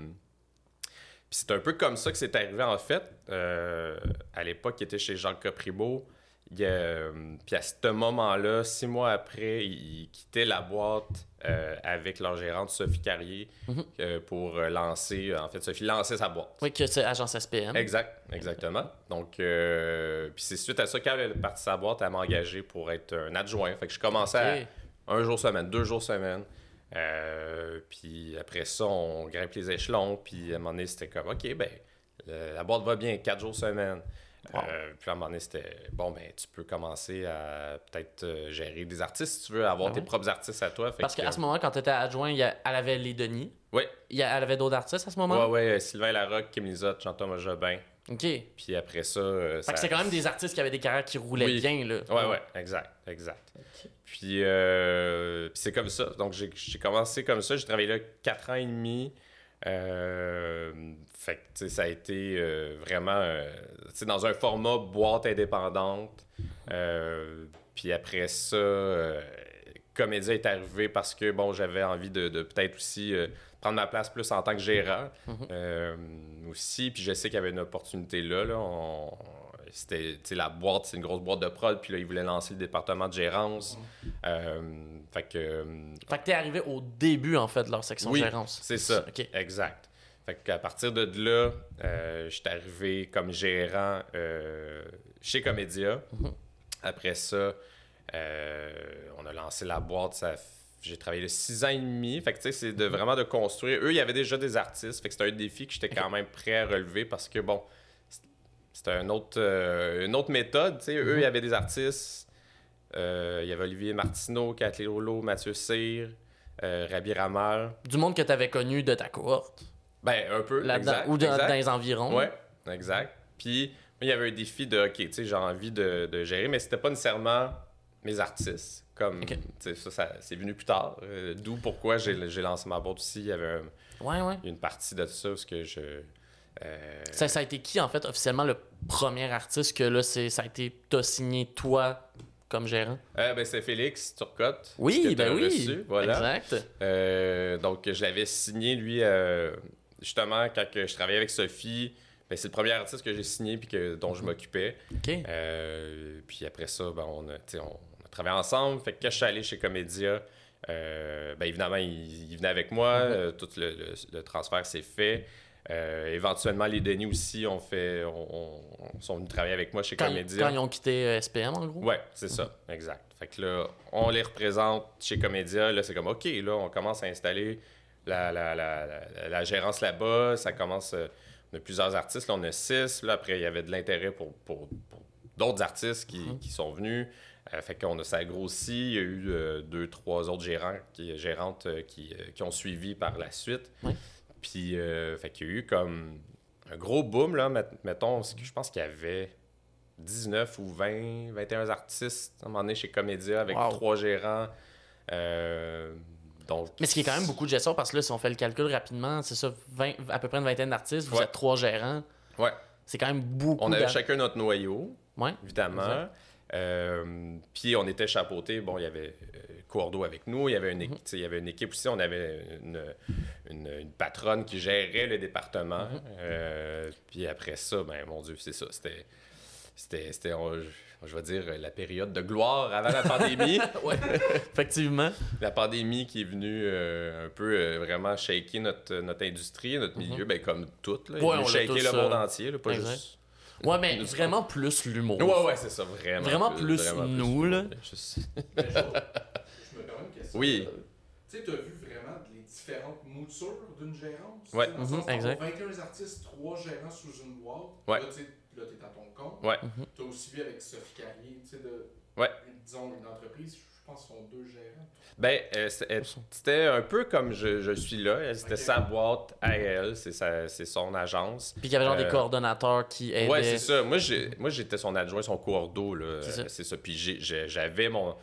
puis c'est un peu comme ça que c'est arrivé en fait. Euh, à l'époque, il était chez Jacques Copribeau. Euh, puis à ce moment-là, six mois après, il, il quittait la boîte euh, avec leur gérante Sophie Carrier Mhm. euh, pour euh, lancer. En fait, Sophie lançait sa boîte. Oui, que c'est agence SPM. Exact, exactement. Donc, puis c'est suite à ça qu'elle est partie de sa boîte, elle m'a engagé pour être un adjoint. Fait que je commençais à un jour semaine, deux jours semaine. Puis après ça, on grimpe les échelons. Puis à un moment donné, c'était comme, OK, ben, la boîte va bien, quatre jours semaine. Wow. Euh, puis à un moment donné, c'était, bon, ben, tu peux commencer à peut-être euh, gérer des artistes si tu veux, avoir Ah tes propres artistes à toi. Fait Parce que- qu'à ce moment, quand tu étais adjoint, il y a- elle avait les Denis. Il y a- elle avait d'autres artistes à ce moment? ouais, ouais, euh, Sylvain Larocque, Kim Lizotte, Jean-Thomas Jobin. OK. Puis après ça. euh, que ça- c'est quand même des artistes qui avaient des carrières qui roulaient Oui. bien, là. Ouais, ouais, exact, exact. Puis, euh, puis c'est comme ça. Donc, j'ai j'ai commencé comme ça. J'ai travaillé là quatre ans et demi. Euh, fait que, ça a été euh, vraiment, euh, dans un format boîte indépendante. Puis après ça, Comédia est arrivé parce que, bon, j'avais envie de, de peut-être aussi euh, prendre ma place plus en tant que gérant. Euh, aussi, puis je sais qu'il y avait une opportunité là. là. On- c'était, tu sais, la boîte, c'est une grosse boîte de prod, puis là, ils voulaient lancer le département de gérance. Euh, fait que, euh, Fait que t'es arrivé au début, en fait, de leur section Oui, gérance. c'est ça. OK. Exact. Fait qu'à partir de là, euh, je suis arrivé comme gérant euh, chez Comédia. Mhm. Après ça, euh, on a lancé la boîte. Ça, j'ai travaillé six ans et demi. Fait que tu sais, c'est Mhm. de, vraiment de construire. Eux, il y avait déjà des artistes. Fait que c'était un défi que j'étais quand même prêt à relever parce que bon, c'était un autre, euh, une autre méthode. tu sais. Eux, il y avait des artistes. Euh, il y avait Olivier Martineau, Kathleen Rouleau, Mathieu Cyr, euh, Rabi Ramal. Du monde que tu avais connu de ta cohorte, Ben, un peu. exact, ou de- exact. dans les environs. Ouais, exact. Puis, il y avait un défi de, OK, tu sais, j'ai envie de, de gérer, mais c'était pas nécessairement mes artistes. Comme, ça, ça c'est venu plus tard. Euh, D'où pourquoi j'ai j'ai lancé ma boîte aussi. Il y avait un- Ouais, ouais. une partie de ça parce que je. Euh, Ça, ça a été qui, en fait, officiellement, le premier artiste que là, c'est, ça a été, t'as signé toi comme gérant? euh, ben, c'est Félix Turcotte. Oui, ben oui. reçu, voilà. Exact. Euh, donc, je l'avais signé, lui, euh, justement, quand je travaillais avec Sophie. Ben, c'est le premier artiste que j'ai signé puis que, dont je m'occupais. OK. Euh, puis après ça, ben, on, a, tu sais, on, on a travaillé ensemble. Fait que quand je suis allé chez Comédia, ben, évidemment, il, il venait avec moi. Mhm. Tout le, le- le transfert s'est fait. Euh, éventuellement, les Denis aussi ont fait, on, on- on sont venus travailler avec moi chez Quand, Comédia. quand ils ont quitté euh, SPM, en gros? Ouais, c'est ça, exact. Fait que là, on les représente chez Comédia. Là, c'est comme, OK, là, on commence à installer la, la, la, la, la gérance là-bas. Ça commence. euh, on a plusieurs artistes. Là, on a six. Là, après, il y avait de l'intérêt pour, pour, pour d'autres artistes qui, Mhm. qui sont venus. Fait qu'on a ça a grossi. Il y a eu deux, trois autres gérants, qui, gérantes qui, qui ont suivi par la suite. Ouais. Puis, euh, fait qu'il y a eu comme un gros boom, là. Met- Mettons, je pense qu'il y avait 19 ou 20, 21 artistes à un moment donné chez Comédia avec Wow. trois gérants. Euh, donc, Mais ce qui est quand même beaucoup de gestion, parce que là, si on fait le calcul rapidement, c'est ça, 20 à peu près une vingtaine d'artistes, vous Ouais. êtes trois gérants. Ouais. C'est quand même beaucoup. On avait chacun notre noyau, Ouais. évidemment. Euh, puis on était chapeautés. Bon, il y avait Cordo avec nous. Il y avait une, Mhm. équipe, il y avait une équipe aussi. On avait une, une- une patronne qui gérait le département. Mhm. Euh, puis après ça, ben mon Dieu, c'est ça. C'était, c'était, je vais dire, la période de gloire avant la pandémie. ouais. Effectivement. la pandémie qui est venue euh, un peu euh, vraiment shaker notre, notre industrie, notre milieu, ben, comme tout. Là. Mhm. Ouais, on shaker tous, le monde euh, entier, là, pas exact. juste. Ouais, mais Nous- vraiment plus l'humour. Ouais, ouais, c'est ça, vraiment. Vraiment plus nous, là. Juste- je me permets une question. Oui. Euh, Tu sais, tu as vu vraiment les différentes moutures d'une gérance? Mhm, sens, t'as exact. 21 artistes, 3 gérants sous une boîte. Ouais. Là, tu sais, là, t'es à ton compte. Ouais. Tu as aussi vu avec Sophie Carrier, tu sais, de, Ouais. disons, une entreprise, je pense qu'ils sont deux gérants. Ben, euh, euh, c'était un peu comme je, je suis là. C'était sa boîte à elle, c'est sa- c'est son agence. Puis il y avait genre des coordonnateurs qui aidaient. Ouais, c'est ça. Moi, j'étais son adjoint, son coordo, là. C'est ça. Ça. Puis j'avais mon...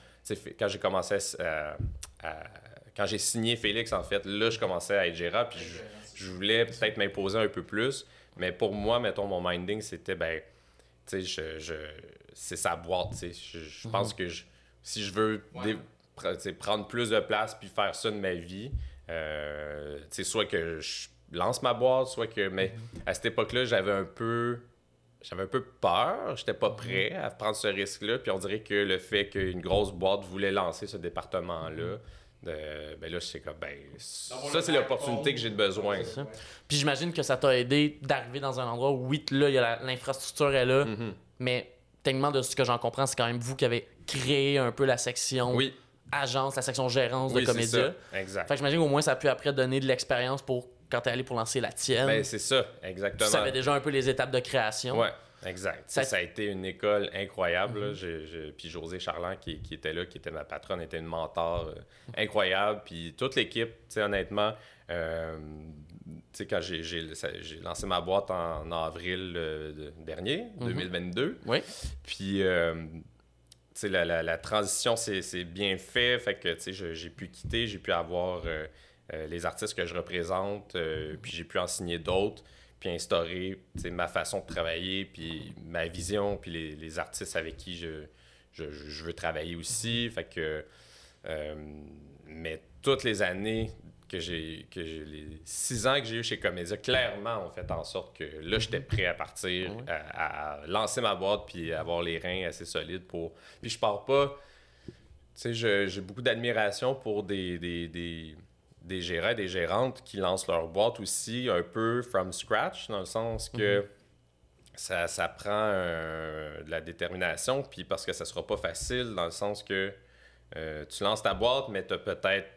Quand j'ai commencé à... à- Quand j'ai signé Félix, en fait, là, je commençais à être gérant, puis je, voulais peut-être m'imposer un peu plus. Mais pour moi, mettons, mon minding, c'était, ben, tu sais, je, je- c'est sa boîte, tu sais. Je, je Mhm. pense que je- si je veux Ouais. dé- prendre plus de place puis faire ça de ma vie, euh, tu sais, soit que je lance ma boîte, soit que. Mais Mhm. à cette époque-là, j'avais un peu. J'avais un peu peur, j'étais Mhm. pas prêt à prendre ce risque-là, puis on dirait que le fait qu'une grosse boîte voulait lancer ce département-là, de- ben là, c'est comme, ben, ça, c'est l'opportunité que j'ai besoin. ça. ouais. Puis j'imagine que ça t'a aidé d'arriver dans un endroit où, oui, là, il y a la- l'infrastructure est là, Mhm. mais techniquement, de ce que j'en comprends, c'est quand même vous qui avez créé un peu la section Oui, agence, la section gérance oui de Comédia. ça. Exact. Fait que j'imagine qu'au moins, ça a pu après donner de l'expérience pour quand t'es allé pour lancer la tienne. Ben, c'est ça, tu exactement. savais déjà un peu les étapes de création. Ouais, exact. Ça- Ça, a été une école incroyable. j'ai- Puis José Charland, qui, qui était là, qui était ma patronne, était une mentor euh, incroyable. Puis toute l'équipe, tu honnêtement, euh, tu sais, quand j'ai- lancé ma boîte en, en avril euh, de- dernier, Mhm. 2022, Oui. puis... euh, tu la, la- la transition, c'est bien fait. Fait que, tu j'ai pu quitter, j'ai pu avoir euh, les artistes que je représente, euh, puis j'ai pu en signer d'autres, puis instaurer, ma façon de travailler, puis ma vision, puis les, les artistes avec qui je, je, je veux travailler aussi. Fait que... euh, mais toutes les années que j'ai, que j'ai- les six ans que j'ai eu chez Comédia, clairement, ont fait en sorte que là, j'étais prêt à partir, Ouais. à, à lancer ma boîte, puis avoir les reins assez solides pour. Puis je pars pas. Tu sais, j'ai beaucoup d'admiration pour des, des, des, des gérants et des gérantes qui lancent leur boîte aussi un peu from scratch, dans le sens que. Ça, ça prend un- de la détermination, puis parce que ça sera pas facile, dans le sens que euh, tu lances ta boîte, mais tu as peut-être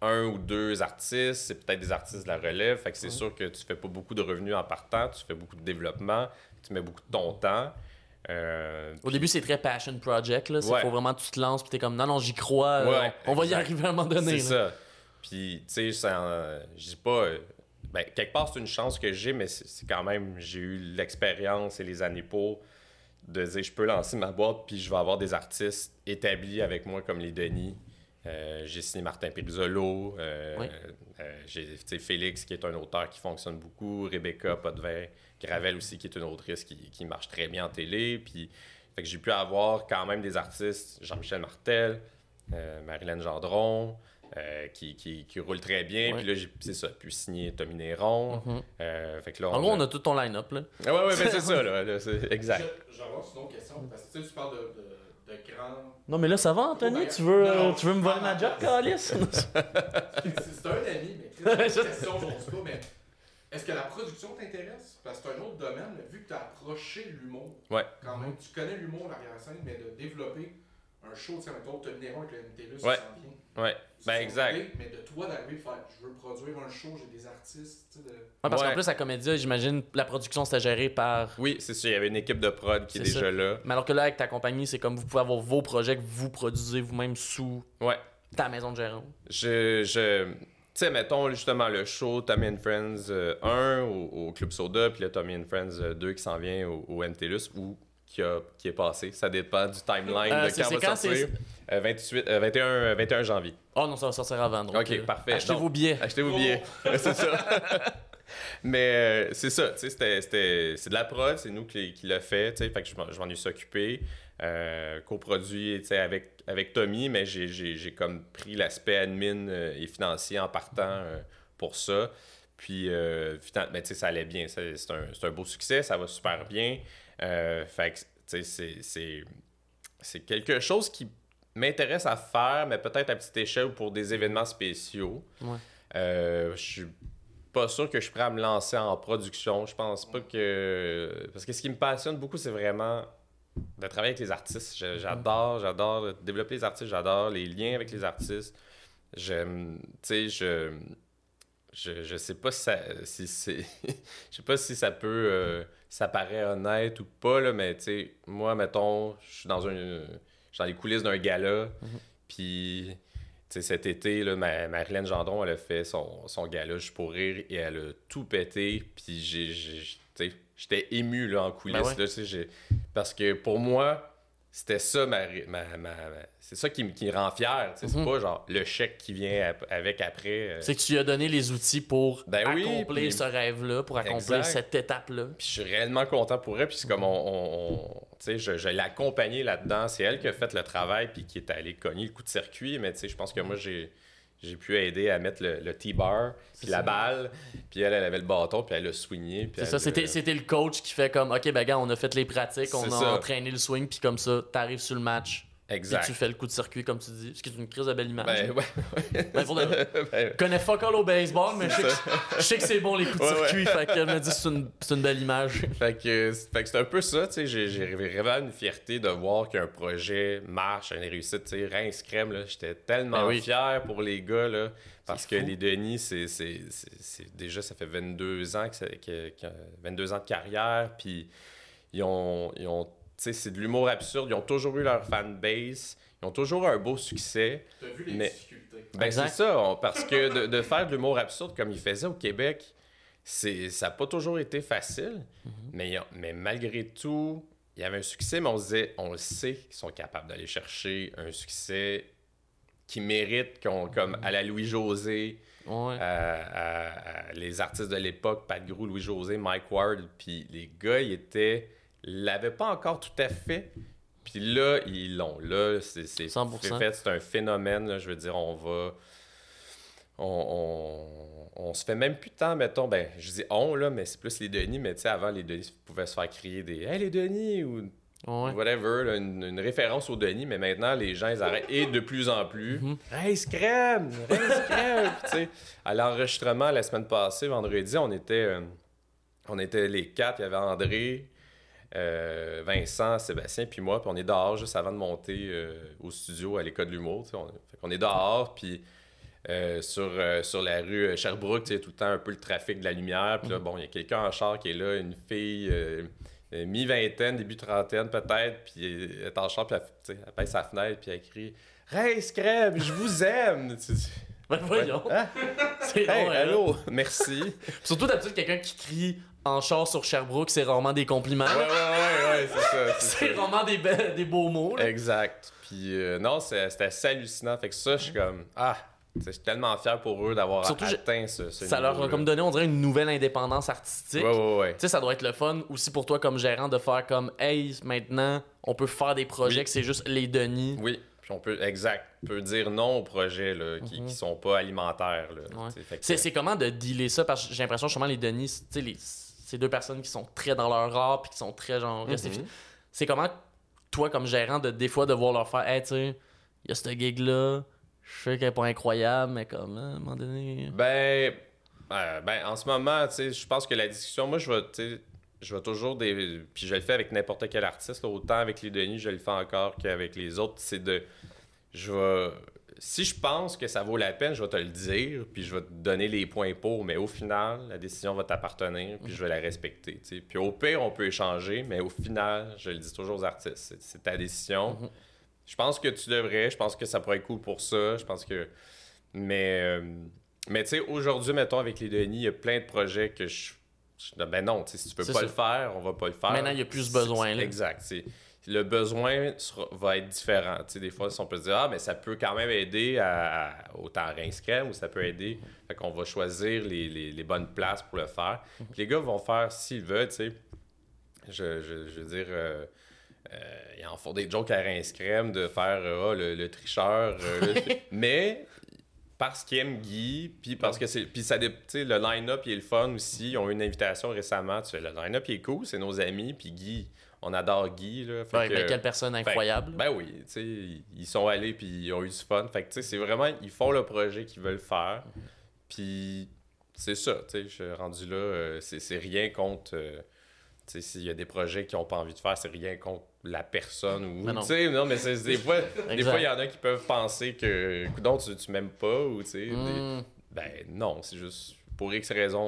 un ou deux artistes, c'est peut-être des artistes de la relève, fait que c'est Mhm. sûr que tu fais pas beaucoup de revenus en partant, tu fais beaucoup de développement, tu mets beaucoup de ton temps. Euh, Au début, c'est très passion project. Il Ouais. faut vraiment que tu te lances, puis t'es comme, non, non, j'y crois, euh, Ouais, on, on va y arriver à un moment donné. C'est là. ça. Puis, tu sais, euh, je dis pas. euh, ben, quelque part, c'est une chance que j'ai, mais c'est quand même, j'ai eu l'expérience et les années pour de dire, je peux lancer ma boîte, puis je vais avoir des artistes établis avec moi, comme les Denis. Euh, j'ai signé Martin Pizzolo. Euh, Oui. euh, j'ai Félix, qui est un auteur qui fonctionne beaucoup. Rebecca Potvin. Gravel aussi, qui est une autrice qui, qui marche très bien en télé. Puis, fait que j'ai pu avoir quand même des artistes, Jean-Michel Martel, Marilyn Gendron, euh, qui, qui, qui roulent très bien. Ouais. Puis là, j'ai- c'est ça, pu signer Tommy Néron. Euh, fait que là, En gros, on a tout ton line-up. Là. Ah ouais, ouais, ben c'est ça, là. là, c'est- exact. Relance une autre question, parce que tu sais, tu parles de, de, de grands. Non, mais là, ça va, Anthony? tu veux, non, euh, tu veux me voler ma job. Calice? C'est c'est un ami, mais c'est une question, je pense pas, mais est-ce que la production t'intéresse? Parce que c'est un autre domaine, vu que tu as approché l'humour, Ouais. quand même, tu connais l'humour, l'arrière-scène, mais de développer un show, tu sais, mettons, Tommy Néron avec le MTLUS, Ouais. s'en vient. Ouais, ben exact. idée, Mais de toi d'arriver faire, je veux produire un show, j'ai des artistes, tu sais, de... Ouais, parce Ouais. qu'en plus, à Comédia, j'imagine, la production, c'était géré par. Oui, c'est sûr, il y avait une équipe de prod qui est, déjà ça. là. Mais alors que là, avec ta compagnie, c'est comme vous pouvez avoir vos projets que vous produisez vous-même sous Ouais. ta maison de gérant. Je. je tu sais, mettons justement le show Tommy and Friends euh, 1 au, au Club Soda, puis le Tommy and Friends euh, 2 qui s'en vient au, au MTLUS ou qui, a, qui est passé. Ça dépend du timeline Euh, de quand va quand, sortir. c'est- Euh, 28, euh, 21, euh, 21 janvier. Oh non, ça va sortir avant. Donc, Ok, euh, parfait. Achetez Donc- vos billets. Achetez vos billets. c'est ça. Mais euh, c'est ça, tu sais, c'était- c'était- c'est de la prod, c'est nous qui, qui l'a fait, tu sais, fait que je m'en- je m'en ai suis occupé. Euh, coproduit, tu sais, avec, avec Tommy, mais j'ai- j'ai j'ai comme pris l'aspect admin et financier en partant pour ça. Puis, euh, finalement, ben, ça allait bien. C'est c'est un, c'est un beau succès, ça va super bien. Euh, fait que, c'est- c'est quelque chose qui m'intéresse à faire, mais peut-être à petite échelle ou pour des événements spéciaux. Ouais. Euh, je suis pas sûr que je suis prêt à me lancer en production. Je pense pas que. Parce que ce qui me passionne beaucoup, c'est vraiment de travailler avec les artistes. J'adore, j'adore développer les artistes, j'adore les liens avec les artistes. J'aime. Tu sais, je. Je, je sais pas si ça si c'est je sais pas si ça peut euh, ça paraît honnête ou pas là mais tu sais moi mettons je suis dans un je suis dans les coulisses d'un gala puis tu sais cet été là ma, Marilyn Gendron elle a fait son, son gala juste pour rire et elle a tout pété puis j'étais ému là en coulisses Ben ouais. là, j'ai- parce que pour moi c'était ça ma, ma, ma- ma- c'est ça qui, me- qui me rend fier sais, Mhm. c'est pas genre le chèque qui vient avec après euh, C'est que tu lui as donné les outils pour Ben oui, accomplir puis- ce rêve-là, pour accomplir Exact. cette étape-là. Puis je suis réellement content pour elle. Puis c'est comme on. on- on- tu sais, je, je l'ai accompagnée là-dedans. C'est elle qui a fait le travail puis qui est allée cogner le coup de circuit. Mais tu sais, je pense que moi, j'ai. J'ai pu aider à mettre le, le T-bar, puis la ça. balle, puis elle, elle avait le bâton, puis elle l'a swingé. C'est ça, a- c'était, c'était le coach qui fait comme, OK, ben gars, on a fait les pratiques, on a ça. entraîné le swing, puis comme ça, t'arrives sur le match, Exact. tu fais le coup de circuit, comme tu dis. Ce qui est une crise de belle image. Ben, ouais, Ben, pour de- Ben, Je connais fuck all au baseball, mais je sais, que, je sais que c'est bon les coups de Ouais, ouais. circuit, fait que je me dis c'est une, c'est une belle image. fait que, fait que c'est un peu ça, tu sais, j'ai, j'ai vraiment une fierté de voir qu'un projet marche, une réussite, tu sais, Rince Crème, là, j'étais tellement Ben oui. fier pour les gars, là, parce C'est que fou. les Denis, c'est, c'est, c'est, c'est- déjà, ça fait 22 ans, que que- que- 22 ans de carrière, puis ils ont, ils c'est de l'humour absurde, ils ont toujours eu leur fanbase, ils ont toujours un beau succès, T'as vu les Mais- difficultés. ben, c'est ça, on- parce que de, de faire de l'humour absurde comme ils faisaient au Québec, c'est, ça n'a pas toujours été facile, mais, il y a- mais malgré tout, il y avait un succès, mais on se disait, on le sait qu'ils sont capables d'aller chercher un succès qui mérite, qu'on, comme à la Louis-José, Ouais. les artistes de l'époque, Pat Grou, Louis-José, Mike Ward, puis les gars, ils étaient, l'avaient pas encore tout à fait, puis là, ils l'ont. Là, c'est, c'est 100%. fait, c'est un phénomène, là, je veux dire, on va... On, on, on se fait même plus de temps, mettons, ben, je dis on, là, mais c'est plus les Denis, mais tu sais, avant, les Denis pouvaient se faire crier des « Hey, les Denis! » ou Ouais. whatever, là, une, une référence aux Denis, mais maintenant, les gens, ils arrêtent. Et de plus en plus. Hey, crème! Hey, crème! Puis, tu sais, à l'enregistrement la semaine passée, vendredi, on était, euh, on était les quatre. Il y avait André, euh, Vincent, Sébastien, puis moi. Puis on est dehors juste avant de monter euh, au studio à l'école de l'humour. On, est dehors, puis euh, sur, sur la rue Sherbrooke, tout le temps un peu le trafic de la lumière. Puis là, bon, il y a quelqu'un en char qui est là, une fille. mi-vingtaine, début trentaine peut-être, puis elle est en chambre, puis elle, elle pèse sa fenêtre, puis elle crie Rince crème, je vous aime! Ben voyons. Hein? C'est Hey, long, hein. allô, merci. Surtout d'habitude, quelqu'un qui crie en char sur Sherbrooke, c'est rarement des compliments. Ouais, ouais, ouais, ouais, c'est ça. c'est rarement des, be- des beaux mots. là. Exact. Puis euh, non, c'est- c'était assez hallucinant. Fait que ça, je suis comme, ah, je suis tellement fier pour eux d'avoir Surtout, atteint ce, ce Ça leur a comme donné, on dirait, une nouvelle indépendance artistique. Ouais, ouais, ouais. Tu sais, ça doit être le fun aussi pour toi comme gérant de faire comme Hey, maintenant, on peut faire des projets Oui. que c'est juste les Denis. Oui, puis on peut, exact, on peut dire non aux projets là, qui, qui sont pas alimentaires. Là. Ouais. que- C'est, c'est comment de dealer ça? Parce que j'ai l'impression justement les Denis, tu sais, les, ces deux personnes qui sont très dans leur art puis qui sont très genre Mhm. C'est comment toi comme gérant de des fois devoir leur faire Hey, tu sais, il y a cette gig là, je sais qu'elle est pas incroyable, mais comme hein, à un moment donné. Ben, euh, ben, en ce moment, tu sais, je pense que la discussion, moi, je vais, je vais toujours des. Puis je le fais avec n'importe quel artiste, là, autant avec les Denis, je le fais encore qu'avec les autres. C'est de. Je vais. Si je pense que ça vaut la peine, je vais te le dire, puis je vais te donner les points pour, mais au final, la décision va t'appartenir, puis je vais la respecter. Puis au pire, on peut échanger, mais au final, je le dis toujours aux artistes, c'est- ta décision. Mhm. Je pense que tu devrais, je pense que ça pourrait être cool pour ça, je pense que. Mais, euh, mais tu sais, aujourd'hui, mettons, avec les Denis, il y a plein de projets que je. je- ben non, si tu peux pas ça. le faire, on va pas le faire. Maintenant, il y a plus C'est- besoin, là. Exact. Le besoin sera- va être différent. Tu sais, des fois, si on peut se dire, ah, mais ça peut quand même aider à, à- au temps ou ça peut aider. Fait qu'on va choisir les, les- les bonnes places pour le faire. Mhm. Puis les gars vont faire s'ils veulent, tu sais. Je, je, je veux dire. euh, euh, ils en font des jokes à rince de faire euh, Ah, le, le tricheur. euh, mais parce qu'ils aiment Guy, puis parce que c'est. Puis ça dé- tu sais, le line-up, il est le fun aussi. Ils ont eu une invitation récemment. Tu le line-up, il est cool, c'est nos amis. Puis Guy, on adore Guy. Là, Fait Ouais, que- mais quelle personne fait- incroyable. Ben oui, tu sais, ils- sont allés, puis ils ont eu du fun. Fait que, tu sais, c'est vraiment. Ils font le projet qu'ils veulent faire. Puis c'est ça, tu sais, je suis rendu là. euh, c'est rien contre. euh, tu sais, s'il y a des projets qu'ils n'ont pas envie de faire, c'est rien contre la personne ou. Mais non. Tu sais, non, mais c'est des fois, des fois, il y en a qui peuvent penser que. Coudon, tu, tu m'aimes pas ou, tu sais. des- Hmm. Ben non, c'est juste. Pour X raisons,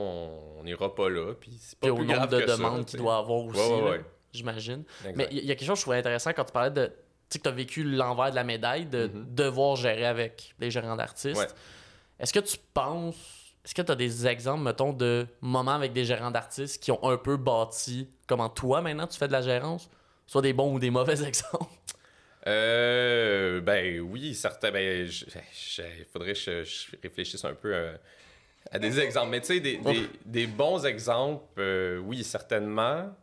on n'ira pas là. Puis c'est pas Puis au plus nombre grave de que demandes qu'il doit avoir aussi, Ouais, ouais, ouais. J'imagine. Mais il y, y a quelque chose que je trouvais intéressant quand tu parlais de. Tu sais, que tu as vécu l'envers de la médaille, de Mhm. devoir gérer avec des gérants d'artistes. Ouais. Est-ce que tu penses. Est-ce que tu as des exemples, mettons, de moments avec des gérants d'artistes qui ont un peu bâti comment toi, maintenant, tu fais de la gérance? Soit des bons ou des mauvais exemples. Euh, ben oui, certains. Ben, il faudrait que je, je réfléchisse un peu euh, à des exemples. Mais tu sais, des, des- des bons exemples, euh, oui, certainement.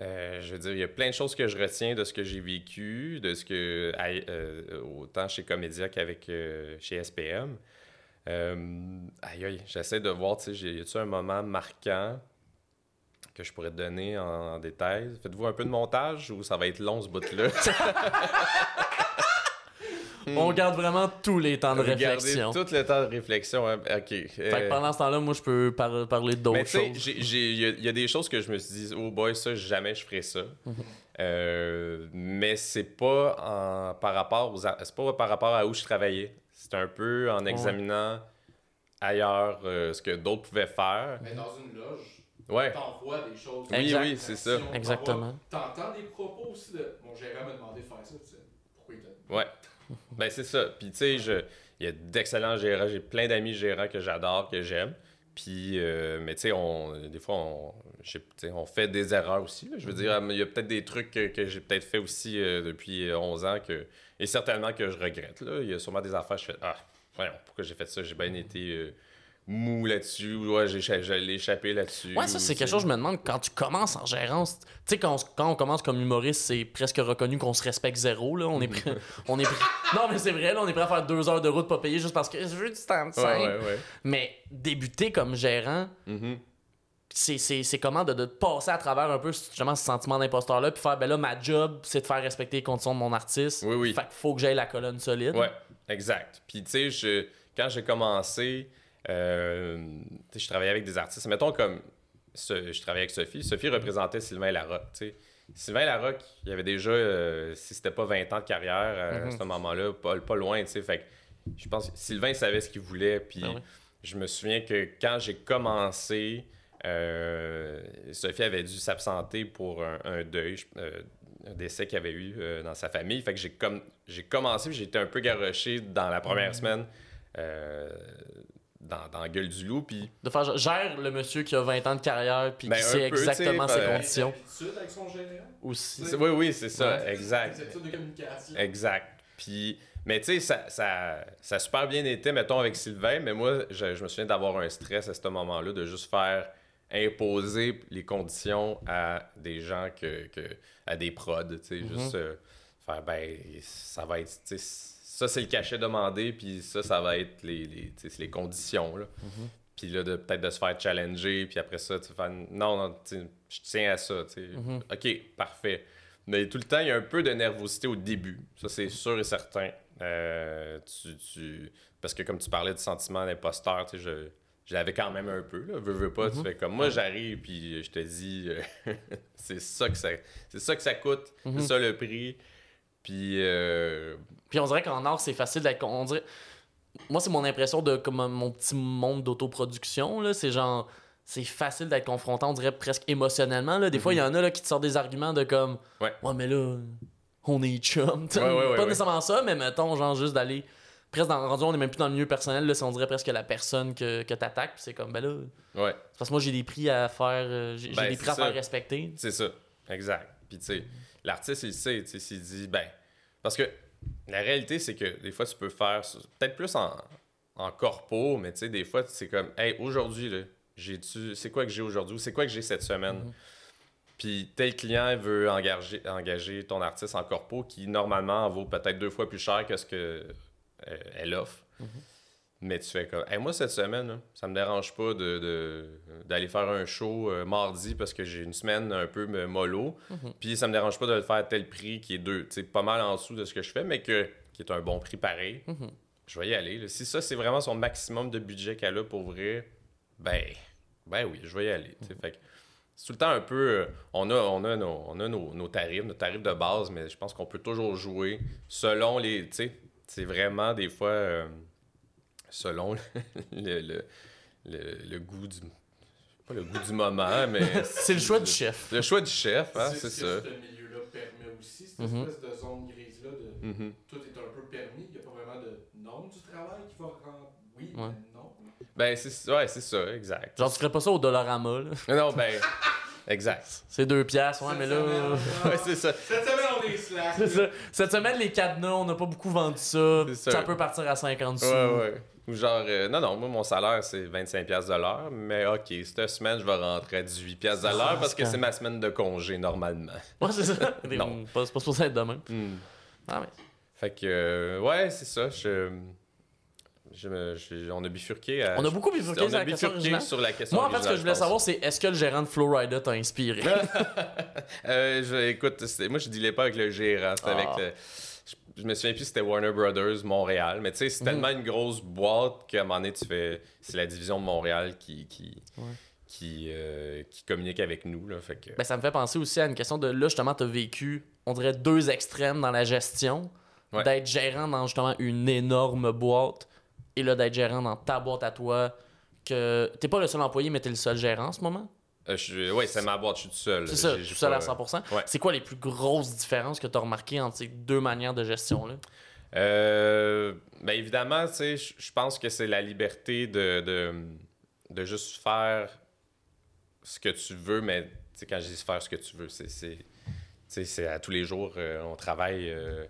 Euh, je veux dire, il y a plein de choses que je retiens de ce que j'ai vécu, de ce que. euh, autant chez Comédia qu'avec euh, chez SPM. Aïe, aïe, j'essaie de voir, tu sais, y a-tu un moment marquant que je pourrais te donner en, en détail? Faites-vous un peu de montage ou ça va être long ce bout-là? On garde vraiment tous les temps de Regardez réflexion. tout le temps de réflexion. hein. OK. Fait que Euh, pendant ce temps-là, moi, je peux par- parler d'autres choses. il y, a- il y a des choses que je me suis dit, oh boy, ça, jamais je ferais ça. Mhm. Euh, mais c'est pas en- par rapport aux, pas par rapport à où je travaillais. C'est un peu en examinant ailleurs euh, ce que d'autres pouvaient faire. Mais dans une loge, Ouais. t'envoies des choses. Oui, Exact. oui, c'est ça. Exactement. T'entends des propos aussi de. Mon gérant m'a demandé de faire ça, tu sais. Pourquoi il t'a. Ouais. Ben, c'est ça. Puis, tu sais, il y a d'excellents gérants. J'ai plein d'amis gérants que j'adore, que j'aime. Puis, euh, mais tu sais, on, des fois, on, on fait des erreurs aussi. Je veux dire, il y a peut-être des trucs que, que j'ai peut-être fait aussi euh, depuis euh, 11 ans que, et certainement que je regrette. Il y a sûrement des affaires, je fais Ah, voyons, pourquoi j'ai fait ça? J'ai bien été euh, mou là-dessus. ou Ouais, j'allais échapper là-dessus. Ouais, ça, c'est quelque chose, je me demande, quand tu commences en gérance, tu sais, quand, on- quand on commence comme humoriste, c'est presque reconnu qu'on se respecte zéro, là. On est prêt. on est prêt- Non, mais c'est vrai, là, on est prêt à faire deux heures de route pas payé juste parce que je veux du temps de Ouais, scène. ouais, ouais. Mais débuter comme gérant, Mhm. c'est- comment de, de passer à travers un peu justement ce sentiment d'imposteur-là, puis faire, ben là, ma job, c'est de faire respecter les conditions de mon artiste. Oui, oui. Fait qu'il faut que j'aille la colonne solide. Ouais, exact. Puis, tu sais, je- quand j'ai commencé, je travaillais avec des artistes. Mettons comme, ce- je travaillais avec Sophie. Sophie représentait Sylvain Larocque. Sylvain Larocque, il avait déjà, euh, si c'était pas 20 ans de carrière euh, à ce moment-là, pas, pas loin. Fait que je pense que Sylvain savait ce qu'il voulait. Puis, Ah ouais. je me souviens que quand j'ai commencé, Euh, Sophie avait dû s'absenter pour un, un deuil, euh, un décès qu'il avait eu euh, dans sa famille. Fait que j'ai j'ai commencé, j'ai été un peu garoché dans la première semaine euh, dans, dans la gueule du loup. Puis De faire gère le monsieur qui a 20 ans de carrière puis Ben, qui sait peu, exactement sais, ses ben, conditions avec son gérant. aussi. c'est- oui, oui, c'est ça, Ouais. exact. De communication. Exact. Puis, mais tu sais, ça, ça, ça a super bien été, mettons, avec Sylvain, mais moi, je, je me souviens d'avoir un stress à ce moment-là, de juste faire imposer les conditions à des gens, que, que à des prods, tu sais, juste euh, faire, ben, ça va être, tu sais, ça, c'est le cachet demandé, puis ça, ça va être les, les, les conditions, là. Puis là, de, peut-être de se faire challenger, puis après ça, tu fais, non, non, je tiens à ça, tu sais. OK, parfait. Mais tout le temps, il y a un peu de nervosité au début. Ça, c'est sûr et certain. Euh, tu, tu- Parce que comme tu parlais du sentiment d'imposteur, tu sais, je, je l'avais quand même un peu. Là. Veux, veux pas, tu fais comme moi, j'arrive, puis je te dis, euh, c'est ça que ça, c'est ça que ça coûte, c'est ça le prix. Puis, euh, Puis on dirait qu'en art, c'est facile d'être. On dirait... Moi, c'est mon impression de comme mon petit monde d'autoproduction. là. C'est genre. C'est facile d'être confrontant, on dirait presque émotionnellement. Là. Des fois, il y en a là, qui te sortent des arguments de comme. Ouais. mais là, on est chum. Ouais, ouais, ouais, Pas ouais. nécessairement ça, mais mettons, genre, juste d'aller. Presque dans rendu, on est même plus dans le milieu personnel. Là, c'est, on dirait presque la personne que, que t'attaques. Puis c'est comme, ben là. ouais, Parce que moi, j'ai des prix à faire. euh, J'ai, Ben, des prix à faire respecter. c'est ça. Exact. Puis, tu sais, l'artiste, il sait, tu sais, s'il dit, ben, parce que la réalité, c'est que des fois, tu peux faire, peut-être plus en, en corpo, mais tu sais, des fois, c'est comme, hey, aujourd'hui, là, j'ai-tu, c'est quoi que j'ai aujourd'hui, ou c'est quoi que j'ai cette semaine? Puis tel client veut engager, engager ton artiste en corpo qui normalement en vaut peut-être deux fois plus cher que ce que euh, offre. Mais tu fais comme, Hey, moi cette semaine, là, ça me dérange pas de, de- d'aller faire un show euh, mardi parce que j'ai une semaine un peu euh, mollo. Puis ça me dérange pas de le faire à tel prix qui est deux, pas mal en dessous de ce que je fais, mais que, qui est un bon prix pareil. Je vais y aller. là. Si ça, c'est vraiment son maximum de budget qu'elle a pour vrai, ben, ben oui, je vais y aller. sais. Fait que c'est tout le temps un peu. euh, on a, on a, nos, on a nos, nos tarifs, nos tarifs de base, mais je pense qu'on peut toujours jouer selon les. Tu sais, c'est vraiment des fois euh, selon le, le, le, le goût du. Pas le goût du moment, mais. C'est le choix du chef. Le choix du chef, hein, c'est ce ça. que ce milieu-là permet aussi, cette Mhm. espèce de zone grise-là de Mhm. tout est un peu permis. Il n'y a pas vraiment de norme du travail qui va rendre. Oui, Ouais. mais non. Ben, c'est ouais, c'est ça, exact. Genre, tu ferais pas ça au Dollarama, là. Non, ben. exact. C'est deux piastres, ouais, Cette mais là. semaine, Ouais, c'est ça. Cette semaine, on est slack. C'est ça. Cette semaine, les cadenas, on n'a pas beaucoup vendu Ça, ça. peut partir à 50 sous. Ouais, ouais. Ou genre, euh, non, non, moi, mon salaire, c'est 25$ piastres de l'heure, mais OK, cette semaine, je vais rentrer à 18$ piastres de l'heure parce que c'est ma semaine de congé, normalement. Ouais, c'est ça. Non. Pas- C'est pas supposé être demain. Hmm. Ah, mais. Fait que, euh, ouais, c'est ça. Je, je me- je- on a bifurqué à- On a beaucoup bifurqué on sur a la question bifurqué sur la question Moi, en fait, ce que je voulais pense. savoir, c'est est-ce que le gérant de Flowrider t'a inspiré? Euh, je- écoute, moi, je dealais pas avec le gérant. C'était Ah. avec. le- je, me souviens plus si c'était Warner Brothers Montréal. Mais tu sais, Mhm. c'est tellement une grosse boîte qu'à un moment donné, tu fais. C'est la division de Montréal qui. qui Ouais. Qui, euh, qui communique avec nous. Là, fait que... Ben, ça me fait penser aussi à une question de là, justement, t'as vécu, on dirait, deux extrêmes dans la gestion. Ouais. D'être gérant dans justement une énorme boîte et là, d'être gérant dans ta boîte à toi. Que t'es pas le seul employé, mais t'es le seul gérant en ce moment? Euh, je suis- ouais, c'est ma boîte, je suis tout seul. C'est ça, J'ai- j'ai tout seul à 100%. Ouais. C'est quoi les plus grosses différences que t'as remarquées entre ces deux manières de gestion-là? Euh, ben évidemment, tu sais, je je pense que c'est la liberté de, de, de juste faire ce que tu veux, mais tu sais, quand je dis faire ce que tu veux, c'est, c'est, tu sais, c'est à tous les jours, euh, on travaille, euh,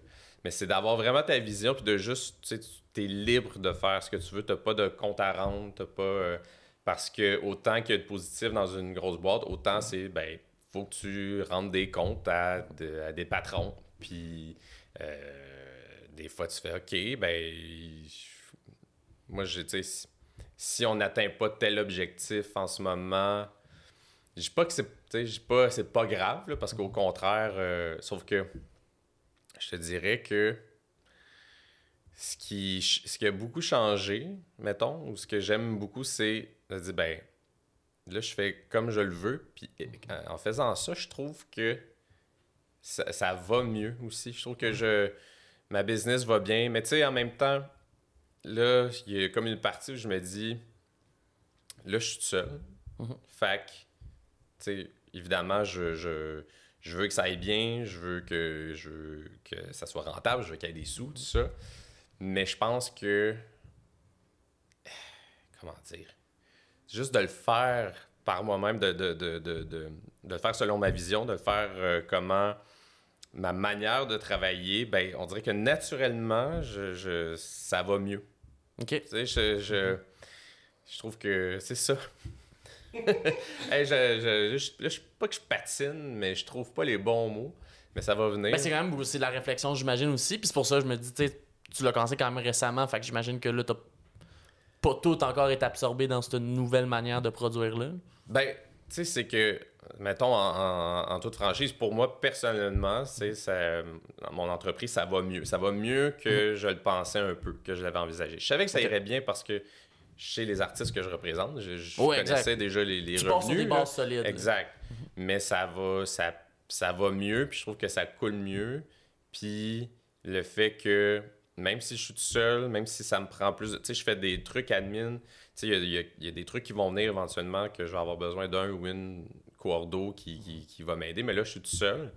mais c'est d'avoir vraiment ta vision, puis de juste, tu sais, tu es libre de faire ce que tu veux, t'as pas de compte à rendre, t'as pas... parce que autant qu'il y a de positif dans une grosse boîte, autant c'est, ben, faut que tu rendes des comptes à, de- à des patrons, puis... euh, des fois, tu fais OK, ben. Moi, je, tu sais, si, si on n'atteint pas tel objectif en ce moment, je dis pas que c'est, pas c'est pas grave, là, parce qu'au contraire, euh, sauf que je te dirais que ce qui, ce qui a beaucoup changé, mettons, ou ce que j'aime beaucoup, c'est de dire, ben, là, je fais comme je le veux, puis en- en faisant ça, je trouve que ça, ça va mieux aussi. Je trouve que je ma business va bien. Mais tu sais, en même temps, là, il y a comme une partie où je me dis, là, je suis tout seul. Mhm. Fait que, tu sais, évidemment, je, je, je, veux que ça aille bien, je veux que, je que ça soit rentable, je veux qu'il y ait des sous, tout ça. Mais je pense que. Comment dire? Juste de le faire par moi-même, de, de, de, de, le faire selon ma vision, de le faire euh, comment ma manière de travailler, ben, on dirait que naturellement, je, je ça va mieux. OK. Tu sais, je, je, je trouve que c'est ça. hey, je, je, je, pas que je patine, mais je trouve pas les bons mots. Mais ça va venir. Ben, c'est quand même aussi la réflexion, j'imagine aussi. Puis c'est pour ça que je me dis, tu tu l'as commencé quand même récemment. Fait que j'imagine que là, t'as pas tout encore été absorbé dans cette nouvelle manière de produire-là? Ben, tu sais, c'est que, mettons, en, toute franchise, pour moi, personnellement, c'est mon entreprise, ça va mieux. Ça va mieux que mhm. je le pensais un peu, que je l'avais envisagé. Je savais que ça irait bien parce que chez les artistes que je représente, je, connaissais déjà les, les tu revenus. des bases solides. Exact. Mais ça va, ça, ça va mieux, puis je trouve que ça coule mieux. Puis le fait que même si je suis tout seul, même si ça me prend plus de. Tu sais, je fais des trucs admin. Tu sais, il y, a, des trucs qui vont venir éventuellement que je vais avoir besoin d'un ou une coordo qui, qui, va m'aider, mais là, je suis tout seul.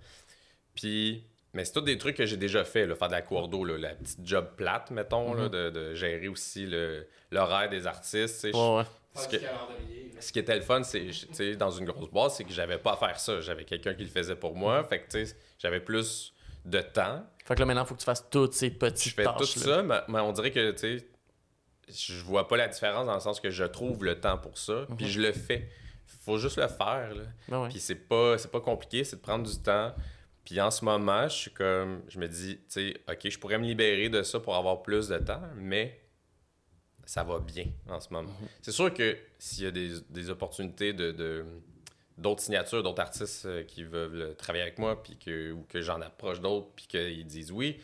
Puis, mais c'est tous des trucs que j'ai déjà fait, là, faire de la coordo, là, la petite job plate, mettons, là, mm-hmm. de, gérer aussi l'horaire des artistes. Tu sais, Ce, que, ce qui était le fun, c'est dans une grosse boîte, c'est que j'avais pas à faire ça. J'avais quelqu'un qui le faisait pour moi. Fait que tu sais, j'avais plus de temps. Fait que là, maintenant, il faut que tu fasses toutes ces petites Je fais tout ça, mais, on dirait que, tu sais, je vois pas la différence dans le sens que je trouve le temps pour ça, puis mhm. je le fais. Faut juste le faire, là. Ben puis c'est pas, pas compliqué, c'est de prendre du temps. Puis en ce moment, je suis comme, je me dis, tu sais, OK, je pourrais me libérer de ça pour avoir plus de temps, mais ça va bien en ce moment. Mhm. C'est sûr que s'il y a des, opportunités de d'autres signatures, d'autres artistes euh, qui veulent travailler avec moi, puis que, ou que j'en approche d'autres, puis qu'ils disent oui,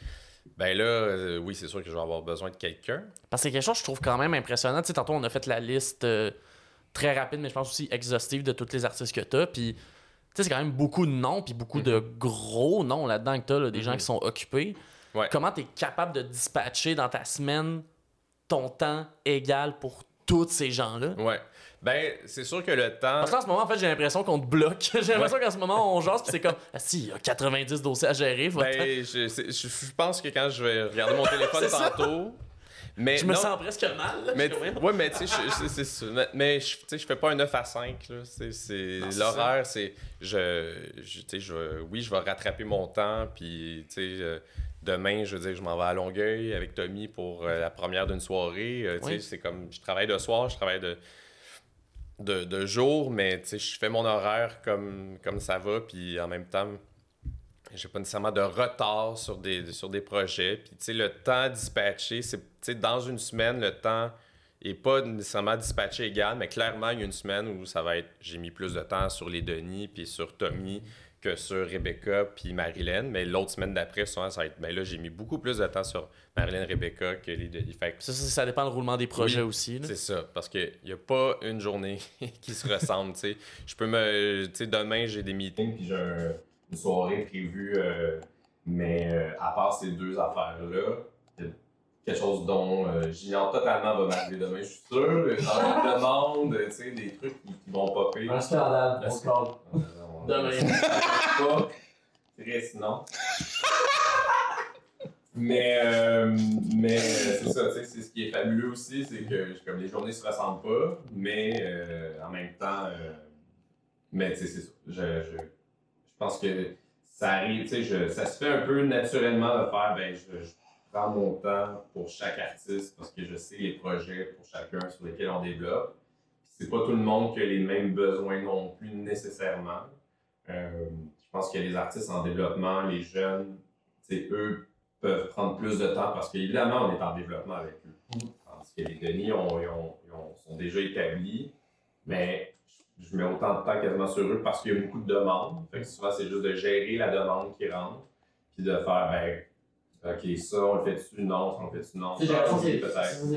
ben là, euh, oui, c'est sûr que je vais avoir besoin de quelqu'un. Parce que c'est quelque chose que je trouve quand même impressionnant. Tu sais, tantôt, on a fait la liste euh, très rapide, mais je pense aussi exhaustive de tous les artistes que tu as. Puis, tu sais, c'est quand même beaucoup de noms, puis beaucoup de mhm. gros noms là-dedans que tu as, des gens mhm. qui sont occupés. Comment tu es capable de dispatcher dans ta semaine ton temps égal pour tous ces gens-là? Ouais. Ben, c'est sûr que le temps. Parce qu'en ce moment, en fait, j'ai l'impression qu'on te bloque. j'ai l'impression qu'en ce moment, on jase, puis c'est comme, ah, si, il y a 90 dossiers à gérer. Ben, je, je, pense que quand je vais regarder mon téléphone tantôt. Mais je me sens presque mal. mais, ouais, mais tu sais. Mais je, je fais pas un 9 à 5. C'est, l'horaire, c'est. Je, je, je, oui, je vais rattraper mon temps. Puis, tu sais, euh, demain, je veux dire, je m'en vais à Longueuil avec Tommy pour euh, la première d'une soirée. Euh, tu sais, c'est comme. Je travaille de soir, je travaille de de, de jour, mais je fais mon horaire comme, comme ça va, puis en même temps, j'ai pas nécessairement de retard sur des, sur des projets. Puis le temps dispatché, c'est dans une semaine, le temps est pas nécessairement dispatché égal, mais clairement, il y a une semaine où ça va être j'ai mis plus de temps sur les Denis puis sur Tommy que sur Rebecca puis Marilyn. Mais l'autre semaine d'après, souvent, ça va être ben là, j'ai mis beaucoup plus de temps sur Marilyn Rebecca que les Denis. ça, ça, dépend du roulement des projets aussi. C'est ça, parce qu'il n'y a pas une journée qui se ressemble. Je peux me. demain, j'ai des meetings puis j'ai une soirée prévue, euh, mais euh, à part ces deux affaires-là, quelque chose dont euh, j'ignore totalement va m'arriver demain, je suis sûr. Dans demande, tu sais, des trucs qui, vont popper. Un scandale, un scandale. Demain. pas. Sinon. Mais, euh, mais c'est ça, c'est ce qui est fabuleux aussi, c'est que comme les journées se ressemblent pas, mais euh, en même temps, euh, mais c'est ça. Je, je, je, pense que ça arrive, tu sais, ça se fait un peu naturellement de faire, ben, je, prends mon temps pour chaque artiste parce que je sais les projets pour chacun sur lesquels on développe. C'est pas tout le monde qui a les mêmes besoins non plus nécessairement. Euh, je pense que les artistes en développement, les jeunes, eux peuvent prendre plus de temps parce qu'évidemment, on est en développement avec eux. Parce que les Denis ont, sont déjà établis, mais je mets autant de temps quasiment sur eux parce qu'il y a beaucoup de demandes. Fait souvent, c'est juste de gérer la demande qui rentre, puis de faire, ben, OK, ça, on le fait-tu? Non, ça, on le fait-tu? Non. C'est genre, c'est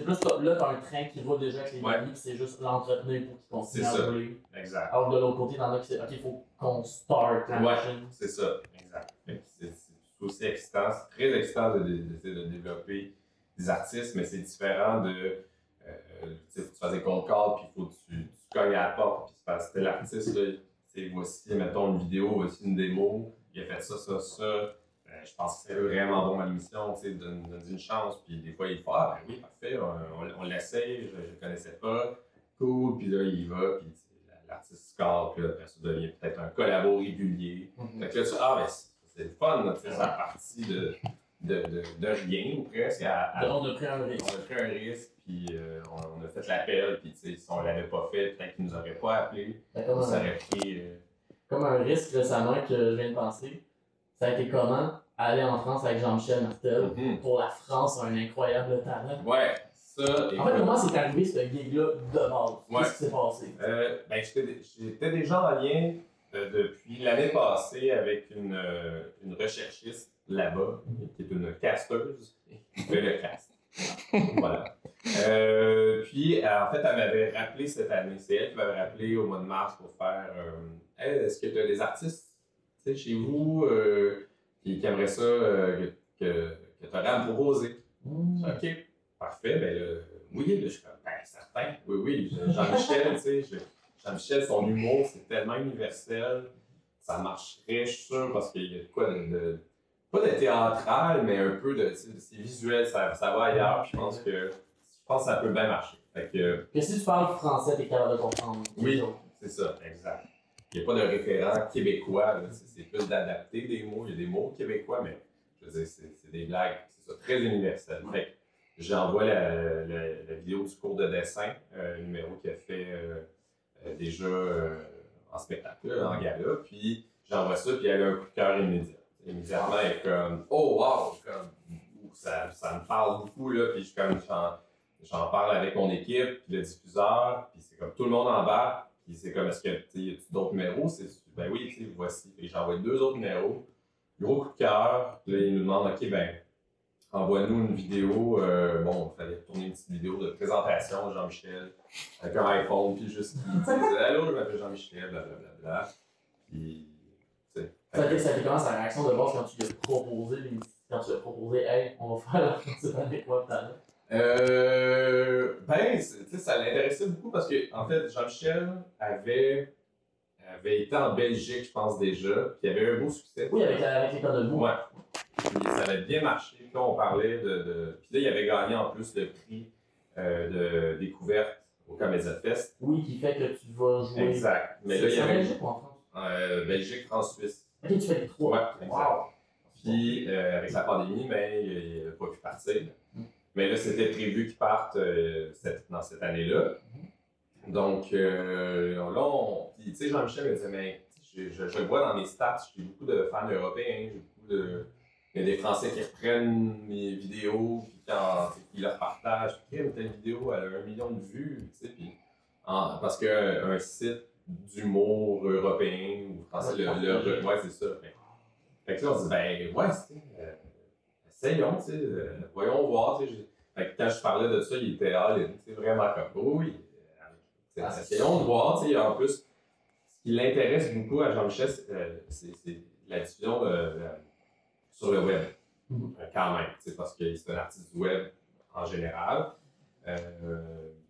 plus là, t'as un train qui roule déjà avec les ouais. puis c'est juste l'entretenir pour qu'il continue à rouler. Exact. Alors de l'autre côté, t'en as qui c'est OK, il faut qu'on start la ouais, machine. C'est ça, exact. C'est aussi excitant, c'est très excitant de, de, de, développer des artistes, mais c'est différent de. Euh, tu fasses des concords, puis il faut que tu, cognes à la porte, puis c'était l'artiste, là, c'est voici, mettons, une vidéo, voici une démo, il a fait ça, ça, ça. Je pense que c'est vraiment bon à l'émission, tu sais, donne, une chance. Puis des fois, il fait Ah, ben oui, parfait, on, on, l'essaye, je ne connaissais pas. Cool, puis là, il va, puis l'artiste score, puis après ça devient peut-être un collabo régulier. Fait que là, tu ah, ben c'est le fun, tu sais, ça partie de, de, de, de, rien presque. on a pris un risque. On a pris un risque, puis euh, on, a fait l'appel, puis si on l'avait pas fait, peut-être qu'il nous aurait pas appelé. Ça aurait pris. Euh, comme un risque récemment que je viens de penser. Ça a été comment? Aller en France avec Jean-Michel Martel mm-hmm. pour la France, un incroyable talent. Ouais, ça. En fait, comment c'est arrivé ce gig-là de base? Qu'est-ce qui s'est passé? Euh, ben, J'étais déjà en lien euh, depuis l'année passée avec une, euh, une recherchiste là-bas, qui est une casteuse, qui fait le cast. voilà. Puis, en fait, elle m'avait rappelé cette année. C'est elle qui m'avait rappelé au mois de mars pour faire Est-ce que tu as des artistes chez vous qui, qui, aimeraient ça que, que, tu aurais à me proposer mmh. Ok, parfait. Ben, là, oui, je suis comme Ben, certain. Oui, oui. Jean-Michel, tu sais. Jean-Michel, son humour, c'est tellement universel. Ça marcherait, je suis sûr, parce qu'il y a quoi de, Pas de théâtral, mais un peu de. C'est visuel, ça, ça va ailleurs. Je pense que. Je pense que ça peut bien marcher. Fait que. que si tu parles français, t'es capable de comprendre. Oui, c'est ça, exact. Il n'y a pas de référent québécois. C'est plus d'adapter des mots. Il y a des mots québécois, mais je veux dire, c'est des blagues. C'est ça, très universel. Fait j'envoie la, la, vidéo du cours de dessin, euh, numéro qui a fait. Euh, euh, déjà euh, en spectacle, en gala. Puis j'envoie ça, puis elle a un coup de cœur immédiat. Immédiatement, elle est comme Oh wow! Comme, ça, ça me parle beaucoup, là. Puis je comme j'en parle avec mon équipe, puis le diffuseur, puis c'est comme tout le monde en bas. Puis c'est comme, est-ce que a d'autres numéros? Ben oui, tu voici. Puis j'envoie deux autres numéros. Gros coup de cœur. Puis là, il nous demande, OK, ben, envoie-nous une vidéo. Euh, bon, il fallait tourner une petite vidéo de présentation de Jean-Michel avec un iPhone, puis juste qui disait Allô, je m'appelle Jean-Michel, blablabla. Puis, tu sais. Ça a été comment sa réaction de voir quand tu lui as proposé, quand tu lui as proposé, hey, on va faire la cette année quoi, euh, ben, tu sais, ça l'intéressait beaucoup parce que, en fait, Jean-Michel avait, avait été en Belgique, je pense déjà, puis il avait eu un beau succès. Oui, avec, avec l'école de Ouais. Puis ça avait bien marché. Puis là, on parlait de, de... Puis là, il avait gagné en plus le prix euh, de découverte au Comédia Fest. Oui, qui fait que tu vas jouer. Exact. Mais là, il y avait. Belgique ou en France? Euh, Belgique, France, Suisse. Ok, tu fais les trois. Ouais, wow. Puis euh, avec la pandémie, mais il n'a pas pu partir. Mm. Mais là, c'était prévu qu'il parte euh, cette, dans cette année-là. Mm. Donc euh, là, on... puis tu sais, Jean-Michel me disait, mais je, je, je, le vois dans mes stats, j'ai beaucoup de fans européens, j'ai beaucoup de il y a des Français qui reprennent mes vidéos, puis quand, ils leur partagent. Puis, telle vidéo, elle a un million de vues, tu sais, puis, parce qu'un site d'humour européen ou français, le, le, ouais, c'est ça. Fait, que là, on se dit, ben, ouais, essayons, tu sais, euh, voyons voir, tu sais. Fait que quand je parlais de ça, il était ah, il vraiment comme, oui, ah, essayons de voir, tu sais, en plus, ce qui l'intéresse beaucoup à Jean-Michel, c'est euh, la diffusion sur le web, mhm. euh, quand même, parce que c'est un artiste du web en général.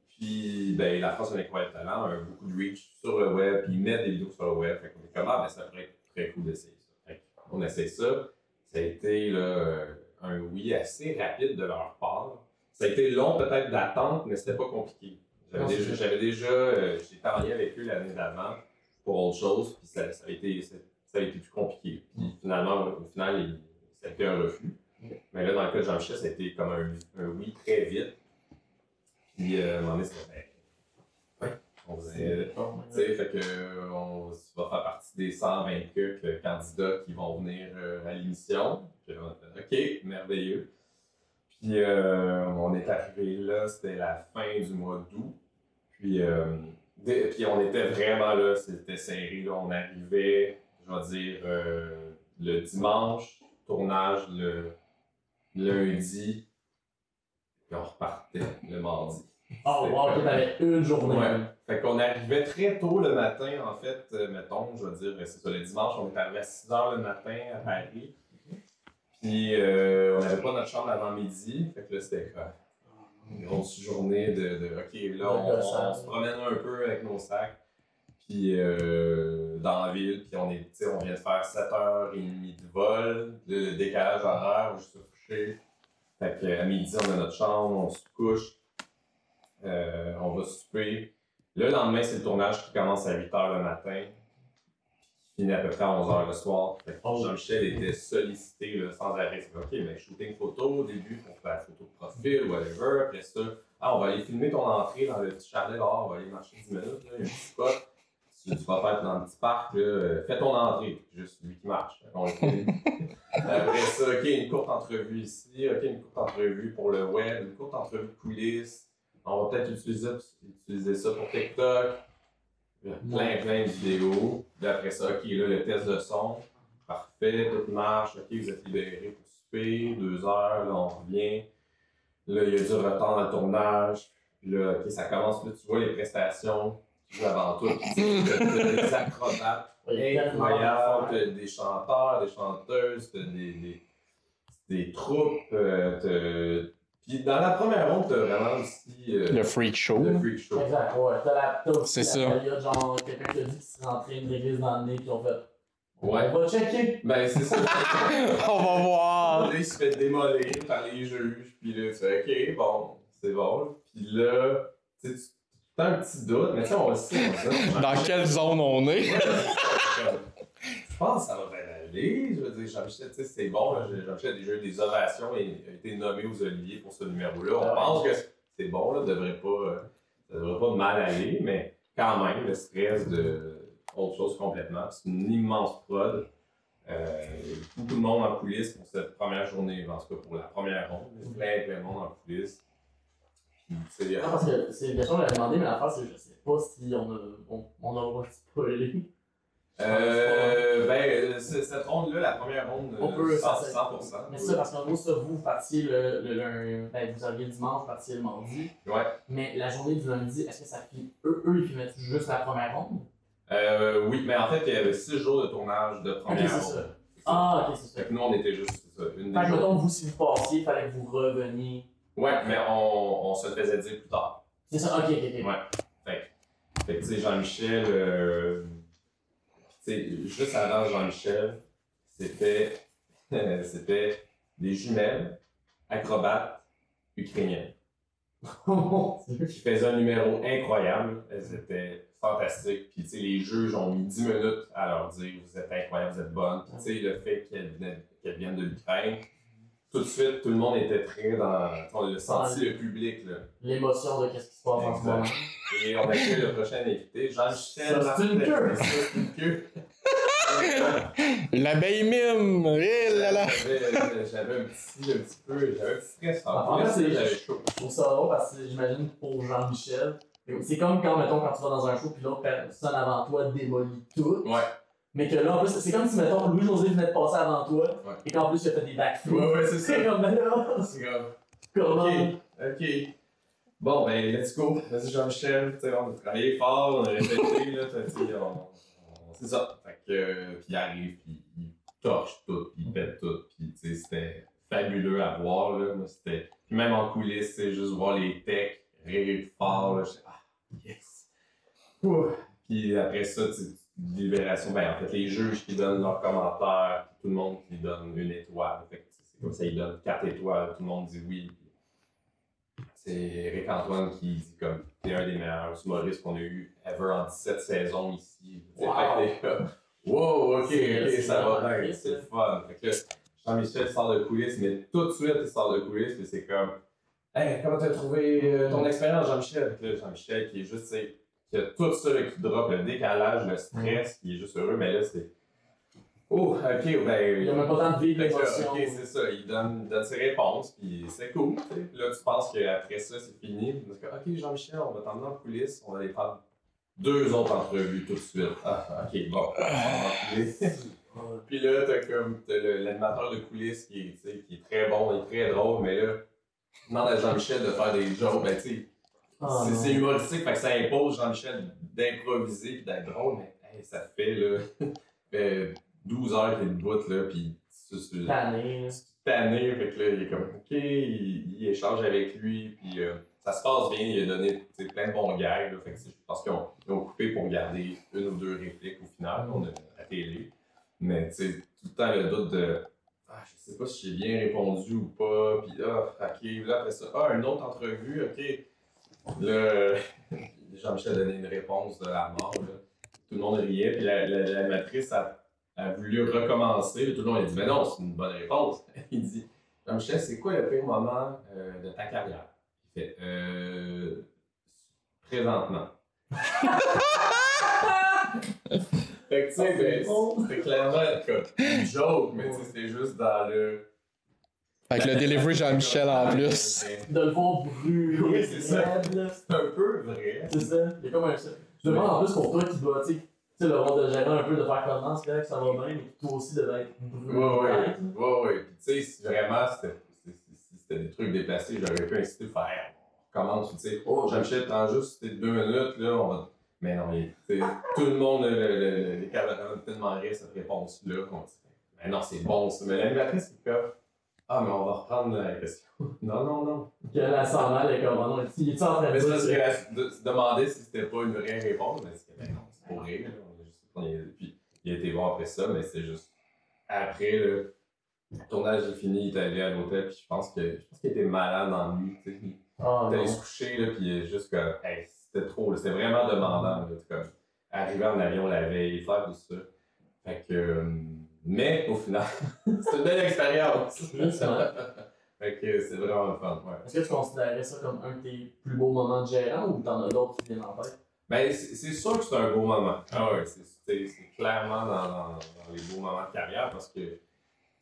Puis, ben, la France a un incroyable talent, a beaucoup de reach sur le web, puis ils mettent des vidéos sur le web. Fait qu'on est comme, ah, ben, ça pourrait être très cool d'essayer ça. on essaie ça. Ça a été là, un oui assez rapide de leur part. Ça a été long peut-être d'attente, mais c'était pas compliqué. J'avais déjà, j'avais déjà euh, en lien avec eux l'année d'avant pour autre chose, puis ça, ça, a été, ça, a été plus compliqué. Puis finalement, au final, ils, c'était un refus. Mais là, dans le cas de Jean-Michel, ça a été comme un, un, oui très vite. Puis, euh, à un moment donné, c'était. On faisait. Tu sais, fait que on va faire partie des 120 candidats qui vont venir euh, à l'émission. Puis, on a fait OK, merveilleux. Puis, euh, on est arrivé là, c'était la fin du mois d'août. Puis, euh, puis, on était vraiment là, c'était serré. Là. On arrivait, je vais dire, euh, le dimanche tournage le lundi, puis on repartait le mardi. Oh wow, t'avais une journée. Ouais. Fait qu'on arrivait très tôt le matin, en fait, euh, mettons, je veux dire, c'est ça, le dimanche, on est arrivé à 6 h le matin à Paris. Puis euh, on n'avait pas notre chambre avant midi, fait que là c'était quoi? Une grosse journée de, de OK, là, on, on se promène un peu avec nos sacs. Puis euh, dans la ville, puis on est, on vient de faire 7h30 de vol, le, le décalage horaire, juste se coucher. Fait qu'à midi, on a notre chambre, on se couche, on va souper. Le lendemain, c'est le tournage qui commence à 8h le matin, qui finit à peu près à 11h le soir. Fait. Jean-Michel était sollicité sans arrêt. OK, mais shooting photo au début pour faire photo de profil, whatever. Après ça, ah, on va aller filmer ton entrée dans le petit chalet dehors, on va aller marcher 10 minutes, là, il y a un petit spot. Tu, tu vas faire dans le petit parc, là, euh, fais ton entrée, juste lui qui marche. Après ça, OK, une courte entrevue ici, OK, une courte entrevue pour le web, une courte entrevue coulisses. On va peut-être utiliser, utiliser ça pour TikTok. Plein, plein de vidéos. Puis après ça, OK, là, le test de son. Parfait, tout marche. OK, vous êtes libérés pour souper. Deux heures, là, on revient. Là, il y a du retard dans le tournage. Puis là, OK, ça commence. Là, tu vois les prestations qui jouent avant tout. Tu des acrobates incroyable. T'as des chanteurs, des chanteuses, des, des, des troupes. T'as- Puis dans la première ronde, t'as vraiment aussi euh, Le freak show. le freak show. Exact, ouais. T'as la t'as aussi C'est la ça. période, genre, quelqu'un qui a dit qu'il se rentrait une réglisse dans le nez, puis on fait. Ouais. On va checker. Ben, c'est ça. On va voir. Là, il se fait démolir par les juges. Puis là, tu fais OK, bon, c'est bon. Puis là, tu sais, tu as un petit doute, mais tu sais, on on le sait. Dans quelle zone on est? Je pense que ça va bien Je veux dire, Jean-Michel, tu sais, c'est bon. Jean-Michel a déjà eu des ovations et a été nommé aux Oliviers pour ce numéro-là. On Ah pense que c'est bon, là, devrait pas, euh, ça devrait pas mal aller, mais quand même, le stress de autre chose complètement. C'est une immense prod. Euh, a beaucoup de monde en coulisses pour cette première journée, en tout cas pour la première ronde. Il y a plein, plein de monde en coulisses. Sais, Ah, parce que c'est une question que j'avais demandé, mais l'affaire, c'est que je sais pas si on a, on, on spoilé. Euh, ben, c- cette ronde-là, la première ronde, On peut, euh, ça, 100%. ça- 100%. Mais c'est ça, parce qu'en gros, ça, vous, vous partiez le, le, lundi- ben, vous arriviez le dimanche, vous partiez le mardi. Ouais. Mais la journée du lundi, est-ce que ça filme Eux, eux ils filmaient juste la première ronde? Euh, oui, mais en fait, il y avait six jours de tournage de première c'est ronde. ça. Ah, ok, c'est ça. Fait que nous, on était juste, ça, une des Fait que, mettons, vous, si vous passiez, il fallait que vous reveniez. Ouais, mais on, on se le faisait dire plus tard. C'est ça, ok, ok, ok. Ouais. Fait que, fait que, tu sais, Jean-Michel, euh, juste avant Jean-Michel, c'était, c'était des jumelles acrobates ukrainiennes qui faisaient un numéro incroyable. Elles étaient fantastiques. Puis, tu sais, les juges ont mis 10 minutes à leur dire Vous êtes incroyable, vous êtes bonne. Puis, tu sais, le fait qu'elles qu'elles viennent de l'Ukraine, tout de suite, tout le monde était très dans. On l'a senti, le public, là. L'émotion de qu'est-ce qui se passe en ce moment. Et on accueille le prochain invité, Jean-Michel. C'est une queue. C'est une queue. L'abeille mime. Eh là là. J'avais un petit, un petit peu, j'avais un petit stress. En en fait, j'avais chaud. Je trouve ça drôle parce que j'imagine pour Jean-Michel, c'est comme quand, mettons, quand tu vas dans un show puis l'autre personne avant toi démolit tout. Ouais, Mais que là, en plus, c'est comme si, mettons, Louis-José venait de passer avant toi Ouais. et qu'en plus, il a fait des backflips. ouais, ouais, c'est ça. C'est comme, ben là, C'est grave. comment. Ok, ok. Bon, ben, let's go. Vas-y, Jean-Michel. On a travaillé fort, on a répété, là. on- C'est ça. Fait que, euh, puis il arrive, puis il torche tout, puis il pète tout. Puis, tu sais, c'était fabuleux à voir, là. C'était. Puis même en coulisses, c'est juste voir les techs rire fort, là. J'étais, ah, yes. Ouh. Puis après ça, tu sais, libération. Ben, en fait, les juges qui donnent leurs commentaires, tout le monde qui donne une étoile. C'est comme ça, ils donnent quatre étoiles, tout le monde dit oui. C'est Eric Antoine qui dit comme t'es un des meilleurs humoristes qu'on a eu ever en 17 saisons ici. Wow. fait que comme, wow, ok, C'est- ok, c'est ça va bien, c'est le fun. Fait que là, Jean-Michel sort de coulisses, mais tout de suite il sort de coulisses, puis c'est comme Hey, comment t'as trouvé euh, ton expérience, Jean-Michel? Jean-Michel qui est juste, sais, qui a tout ça là, qui drop, le décalage, le stress, qui est juste heureux, mais là c'est. Oh, ok, ben. Il a même pas temps de vivre l'émotion. Ok, c'est ça. Il donne, ses réponses, puis c'est cool. là, tu penses qu'après ça, c'est fini. Parce que, ok, Jean-Michel, on va t'emmener en coulisses, on va aller faire deux autres entrevues tout de suite. Ah, ok, bon. coulisses. puis là, t'as comme l'animateur de coulisses qui est, qui est très bon, il est très drôle, mais là, demande à Jean-Michel de faire des jokes. Ben, tu sais, Ah, c'est humoristique, fait que ça impose Jean-Michel d'improviser puis d'être drôle, mais hey, ça fait là, fait 12 heures qu'il est debout là, puis tu- Tanné. tanné. Fait que là, il est comme, OK, il, il échange avec lui, puis euh, ça se passe bien. Il a donné plein de bons gags. Là, fait que je pense qu'ils ont, coupé pour garder une ou deux répliques au final, on a à télé. Mais tu sais, tout le temps le doute de, ah, je sais pas si j'ai bien répondu ou pas, puis ah, ok, là après ça, ah, une autre entrevue, ok. Là, Jean-Michel a donné une réponse de la mort, là. Tout le monde riait, puis la, la, l'animatrice a, a voulu recommencer, tout le monde a dit, mais non, c'est une bonne réponse. Il dit, Jean-Michel, c'est quoi le pire moment euh, de ta carrière? Il fait, euh, présentement. fait que tu sais, ben, c'était clairement comme une joke, mais c'était juste dans le. Avec le delivery Jean-Michel en plus. De le voir brûler. Oui, c'est ça. un peu vrai. C'est ça. Il y a comme un. Je demande en plus pour toi qui dois, tu sais, le rôle de gérant un peu, de faire comment, c'est que ça va bien, mais que toi aussi devais être brûlé. Ouais, ouais. raide, là. Ouais, ouais. Puis, tu sais, si vraiment, c'était si- si c'était des trucs déplacés, j'aurais pu inciter à faire. Commence, tu sais. Oh, Jean-Michel, prends juste deux minutes, là, on va. Mais non, il- tu sais, tout le monde, le- le- le- les camarades, tellement rire cette réponse-là qu'on dit. Mais non, c'est bon, ça. Mais l'animatrice, c'est comme. Ah, mais on va reprendre la question. non, non, non. Que la s'en mal est comme, non, il est en train de se demandait si c'était pas une vraie réponse, mais c'est que, ben non, c'est pour rire. Puis il a été voir après ça, mais c'est juste. Après, le tournage est fini, il est allé à l'hôtel, puis je pense que je pense qu'il était malade en nuit. tu sais. Il Oh est allé se coucher, là, puis il est juste comme. Hey, c'était trop, c'était vraiment demandant. Là, comme arriver en avion la veille, faire tout ça. Fait que. Mais au final, c'est une belle expérience. Fait que c'est vraiment le fun. Ouais. Est-ce que tu considérais ça comme un de tes plus beaux moments de gérant ou t'en as d'autres qui viennent en tête? Ben, c'est sûr que c'est un beau moment. Ah ouais, c'est- clairement dans, dans- dans les beaux moments de carrière parce que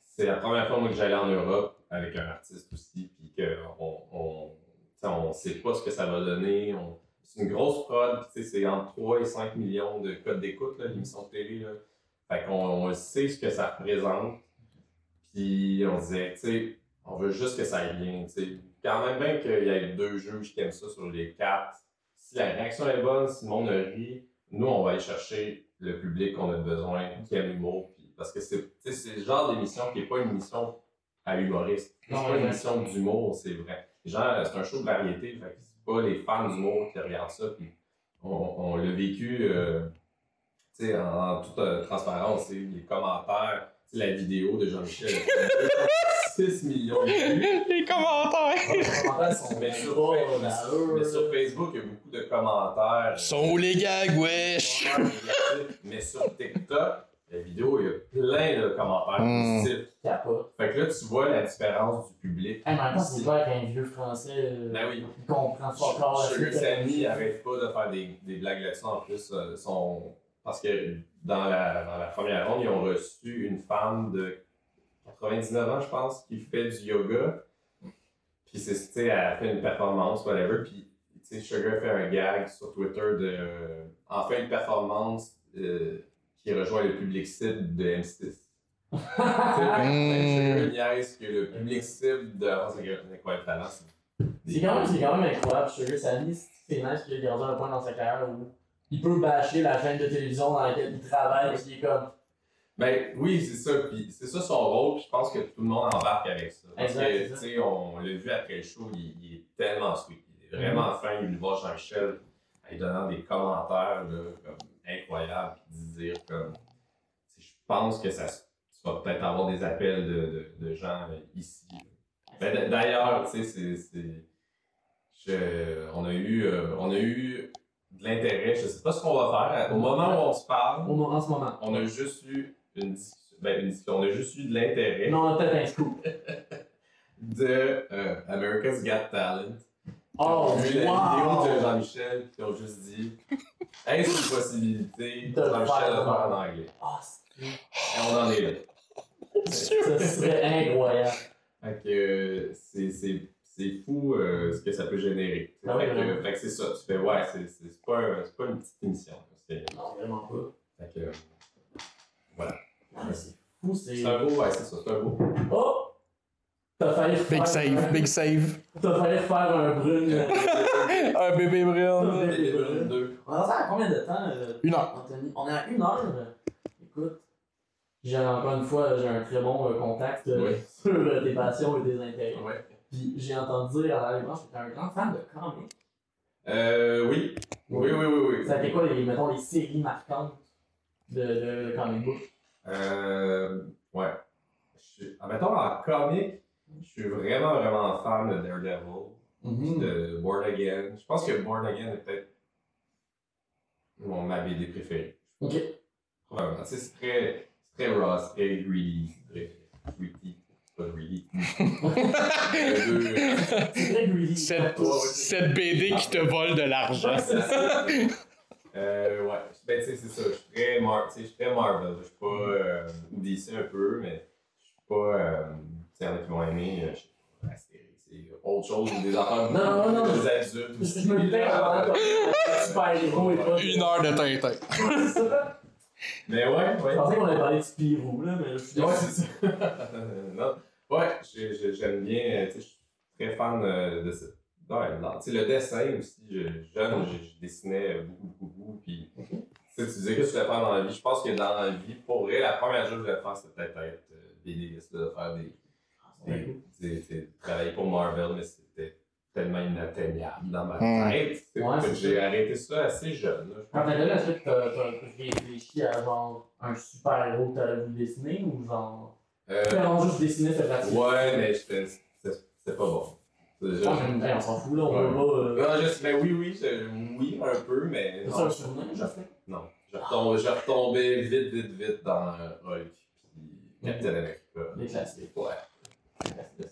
c'est la première fois moi, que j'allais en Europe avec un artiste aussi, puis qu'on on, on sait pas ce que ça va donner. On- C'est une grosse prod, c'est entre 3 et 5 millions de codes d'écoute, l'émission de télé. Là. Fait qu'on on sait ce que ça représente. Puis on disait, tu sais, on veut juste que ça aille bien. tu sais. Quand même bien qu'il y ait deux juges qui aiment ça sur les quatre. Si la réaction est bonne, si le monde rit, nous, on va aller chercher le public qu'on a besoin, qui aime l'humour. Parce que c'est le genre d'émission qui n'est pas une émission à humoriste. C'est pas une émission d'humour, c'est vrai. Euh, c'est un show de variété, fait que c'est pas les fans d'humour qui regardent ça. Puis on, on l'a vécu euh, sais, en, en toute euh, transparence, c'est les commentaires, la vidéo de Jean-Michel. 6 millions de vues. Les commentaires! Les commentaires sont Mais sur, pas mais sur. Facebook, il y a beaucoup de commentaires. Sont où les gags, wesh? Mais sur TikTok, la vidéo, il y a plein de commentaires Mm. positifs. Fait que là, tu vois la différence du public. Hey, mais en même temps, c'est pas avec un vieux français. euh, Ben oui. Comprend pas encore. Sugar Sammy arrête pas de faire des, des blagues là-dessus. En plus, euh, son... parce que dans la, dans la première ronde, ils ont reçu une femme de 99 ans, je pense, qui fait du yoga. Puis, c'est, tu sais, elle a fait une performance, whatever. Puis, tu sais, Sugar fait un gag sur Twitter de. En fait, une performance euh, qui rejoint le public cible de M6. Tu sais, Mm. Sugar niaise que le public cible de. C'est incroyable talent. C'est quand, même- c'est quand même incroyable, Sugar Sammy. C'est nice qu'il ait gardé un point dans sa carrière où il peut bâcher la chaîne de télévision dans laquelle il travaille parce qu'il est comme. Ben oui, c'est ça. Puis c'est ça son rôle. Puis je pense que tout le monde embarque avec ça. Parce Exact, que, c'est tu sais, on l'a vu après le show, il, il est tellement sweet. Il est vraiment Mm-hmm. fin. Il voir Jean-Michel en lui donnant des commentaires là, comme, incroyables. Puis dire comme. Je pense que ça, tu vas peut-être avoir des appels de, de, de gens euh, ici. Ben, D'ailleurs, tu sais, c'est- On a eu. euh, on a eu de l'intérêt. Je sais pas ce qu'on va faire. Au moment où on se parle, Au moment, en ce moment. on a juste eu une discussion. Ben, une discussion. On a juste eu de l'intérêt Non, on a peut-être un scoop. de euh, America's Got Talent. Oh, On a vu la vidéo de wow! Jean-Michel qui ont juste dit Est-ce une possibilité De de Jean-Michel faire de faire en anglais Ah, c'est- Et on en est là. ça serait incroyable. Fait que euh, c'est- c'est c'est fou euh, ce que ça peut générer. Ah oui, fait, que, vraiment? fait que c'est ça. Tu fais Ouais, c'est c'est- c'est pas, un- c'est pas une petite émission. C'est- Non, vraiment pas. Fait que, voilà. Ah, c'est fou, c'est. C'est un beau, ouais, c'est ça. C'est un beau. Oh! T'as failli refaire. Big save, big save. T'as failli refaire un brune. Un bébé brune. Bébé brune. deux. On est à combien de temps, euh, Une heure. Anthony? On est à une heure. Écoute, J'ai encore une fois, j'ai un très bon euh, contact euh, Oui. sur euh, tes passions et tes intérêts. Ouais. Puis j'ai entendu dire à la que t'es un grand fan de comics. Euh, oui. Oui, oui, oui, oui. Ça a été quoi, les, mettons, les séries marquantes de, de, de comic book? Euh, ouais. Suis- ah, mettons, en comic, je suis vraiment, vraiment fan de Daredevil, Mhm. de Born Again. Je pense que Born Again est peut-être mon, ma BD préférée. Ok. Tu sais, c'est très, très raw, c'est très greedy, très greedy. Cette, cette BD qui te vole de l'argent. Euh, ouais. Ben, tu sais, c'est ça. Je suis très, Mar je suis très Marvel. Je suis pas. Euh, DC un peu, mais je suis pas. Euh, tu sais, il y en a qui vont aimer. euh, je sais pas. C'est autre chose, ou des affaires Non, non, non, des non. adultes Je aussi. me disais avant comme super héros et pas. Une heure de Tintin. C'est ça. Mais ouais, Je ouais. pensais qu'on avait parlé de Spirou, là, mais je suis Ouais, c'est ça. non. Ouais, j'ai- j'ai- j'aime bien. euh, Tu sais, je suis très fan euh, de ça. Ouais, non, tu sais, le dessin aussi, je- jeune, je, dessinais beaucoup, beaucoup, beaucoup. Puis, tu sais, tu disais que tu voulais faire dans la vie. Je pense que dans la vie, pour vrai, la première chose que je voulais faire, c'était peut-être être euh, BDiste, de faire des. des, travailler pour Marvel, mais c'était tellement inatteignable dans ma Hmm. tête. j'ai arrêté ça assez jeune. Quand t'as là, est-ce que t'as réfléchi à genre un super héros que t'aurais voulu dessiner ou genre. Euh, Faire juste dessiner, c'est pratique. ouais, mais c'était c'était pas bon. C'est- Ah, hey, on s'en fout là, on Ouais. veut pas. euh, Non, je mais oui, oui, je- oui, un peu, mais. C'est un souvenir, sais. Non, je retombais, je retombais vite, vite, vite dans Hulk puis Captain America. Les classiques. Ouais.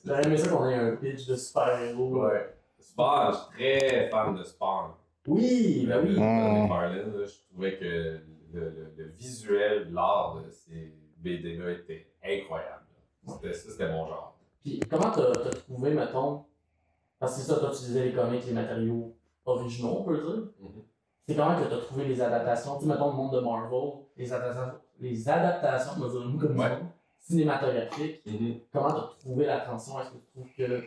J'aurais aimé ça qu'on ait un pitch de super héros. Ouais. Spawn, je suis très fan de Spawn. Oui, ben oui. De Mm. McFarlane, là, je trouvais que le, le, le visuel, l'art de ces BD-là était incroyable. C'était ça, c'était mon genre. Puis comment t'as t'as trouvé, mettons. Parce que c'est ça, toi, tu disais les comics, les matériaux originaux, on peut dire. Mhm. C'est comment que t'as trouvé les adaptations, tu sais, mettons le monde de Marvel, les adaptations, les adaptations, on va dire le mot comme Ouais. ça, cinématographiques. Comment t'as trouvé la transition? Est-ce que tu trouves que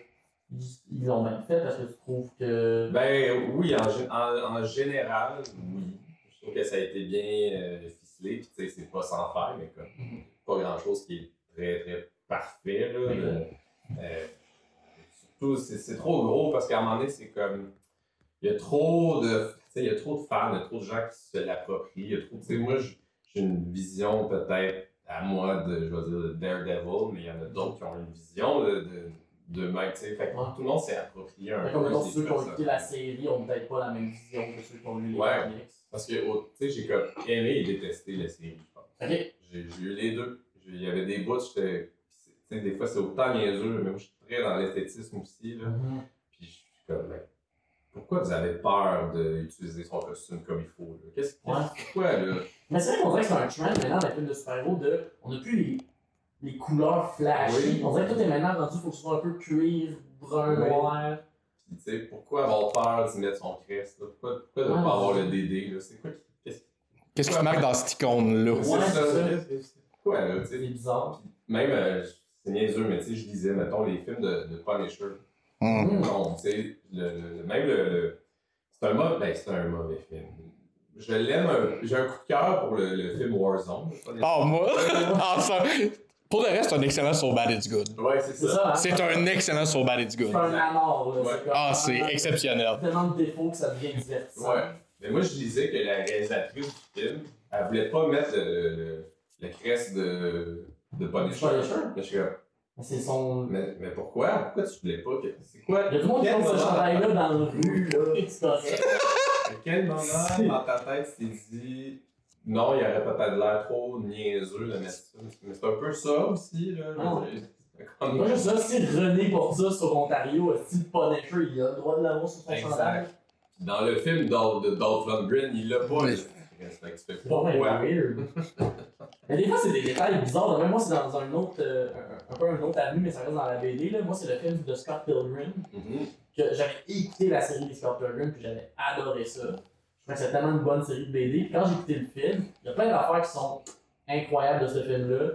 ils- l'ont bien fait? Est-ce que tu trouves que. Ben oui, en, en, en général, oui. Je trouve que ça a été bien euh, ficelé, puis tu sais, c'est pas sans faire, mais comme Mhm. Pas grand chose qui est très très parfait. Là, euh, surtout, c'est c'est trop gros parce qu'à un moment donné, c'est comme. Il y a trop de. Il y a trop de fans, il y a trop de gens qui se l'approprient. Il y a trop. Tu sais, moi, j'ai une vision peut-être à moi de, je vais dire, de Daredevil, mais il y en a d'autres qui ont une vision de. de sais. Fait que tout le monde s'est approprié un peu. comme ceux qui ont écouté la série ont peut-être pas la même vision que ceux qui ont lu les Ouais. comics. Parce que, tu sais, j'ai comme aimé et détesté la série, je pense. Ok. J'ai eu les deux. Il y avait des bouts, j'étais. Des fois, c'est autant niaiseux, mais moi, je suis très dans l'esthétisme aussi, là. Puis je suis comme, ben, pourquoi vous avez peur d'utiliser son costume comme il faut? Qu'est-ce Ouais. qu'est-ce- pourquoi, là? Mais c'est vrai qu'on dirait que c'est un trend maintenant dans les films de super-héros de. On n'a plus les, les couleurs flashy. Oui. On dirait que tout est maintenant rendu, il faut que ce soit un peu cuivre, brun, Oui. noir. Puis, tu sais, pourquoi avoir peur d'y mettre son crest, là? Pourquoi, pourquoi de ne Ouais, pas avoir le DD? C'est quoi qui. Qu'est-ce qui te marque dans cette icône-là? Ouais, c'est c'est ça? c'est- c'est- Pourquoi, là? Tu C'est sais, bizarre. même, euh, c'est niaiseux, mais tu sais, je disais, mettons, les films de, de Punisher. Mm. Non, tu sais, le, même le. le- c'est un mauvais. Ben, c'est un mauvais film. Je l'aime un. J'ai un coup de cœur pour le, le film Warzone. Oh, moi? Ah, Pour le reste, c'est un excellent So Bad It's Good. Ouais, c'est C'est ça. ça, hein? C'est un excellent So Bad It's C'est Good. un anard, là. Ouais. C'est Ah, c'est exceptionnel. Tellement de défauts que ça devient divertissant. Ouais. Mais moi, je disais que la réalisatrice du film, elle voulait pas mettre le, le, le, crest de, de Punisher. Punisher? Mais je suis comme, Mais c'est son. mais, mais pourquoi? Pourquoi tu voulais pas? que- C'est quoi? Il y a tout le monde qui ce chandail-là dans la rue, là. C'est correct. À quel moment dans ta tête tu t'es dit non, il y aurait peut-être l'air trop niaiseux de mettre ça? Mais c'est un peu ça aussi, là. je Ah. Comme- Moi, juste ça, si René porte ça sur Ontario, si le Punisher, il a le droit de l'avoir sur son chandail. Dans le film de Dolph Lundgren, il l'a pas. Tu fais C'est weird. mais des fois, c'est des détails bizarres. Même moi, c'est dans un autre, euh, un, un peu un autre avenue, mais ça reste dans la BD. Là. Moi, c'est le film de Scott Pilgrim. Que j'avais écouté la série des Scott Pilgrim, puis j'avais adoré ça. Je trouvais que c'était tellement une bonne série de BD. Puis quand j'ai écouté le film, il y a plein d'affaires qui sont incroyables de ce film-là.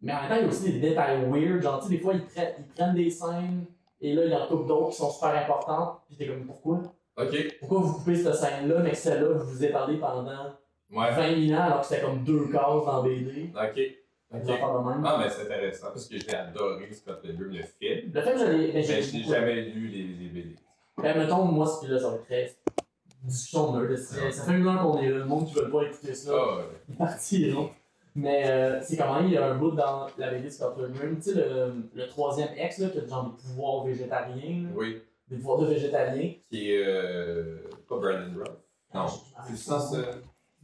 Mais en même temps, il y a aussi des détails weird. Genre, tu sais, des fois, ils, prennent- ils prennent des scènes, et là, il y en coupe d'autres qui sont super importantes. Puis t'es comme, pourquoi? Ok. Pourquoi vous coupez cette scène-là, mais que celle-là, vous vous étendez pendant Ouais. 20 000 ans, alors que c'était comme deux cases dans BD Ok. Ok. même. Ah, mais c'est intéressant parce que j'ai adoré Scott Pilgrim, le film. Le film, je l'ai. Mais je n'ai jamais lu les, les BD. Ben, mettons, moi, ce là ça va être. Discussion de nerd. c'est- Ça fait une heure qu'on est là. Le monde qui veut pas écouter ça, Ah, ouais. ils partiront. Mais euh, c'est quand même, il y a un bout dans la BD de Scott Pilgrim. Tu sais, le, le troisième ex, là, qui a genre des pouvoirs végétariens, là, Oui. Des pouvoirs de végétalien. Qui est. Euh, pas Brandon Roth. Non. C'est ça, ça.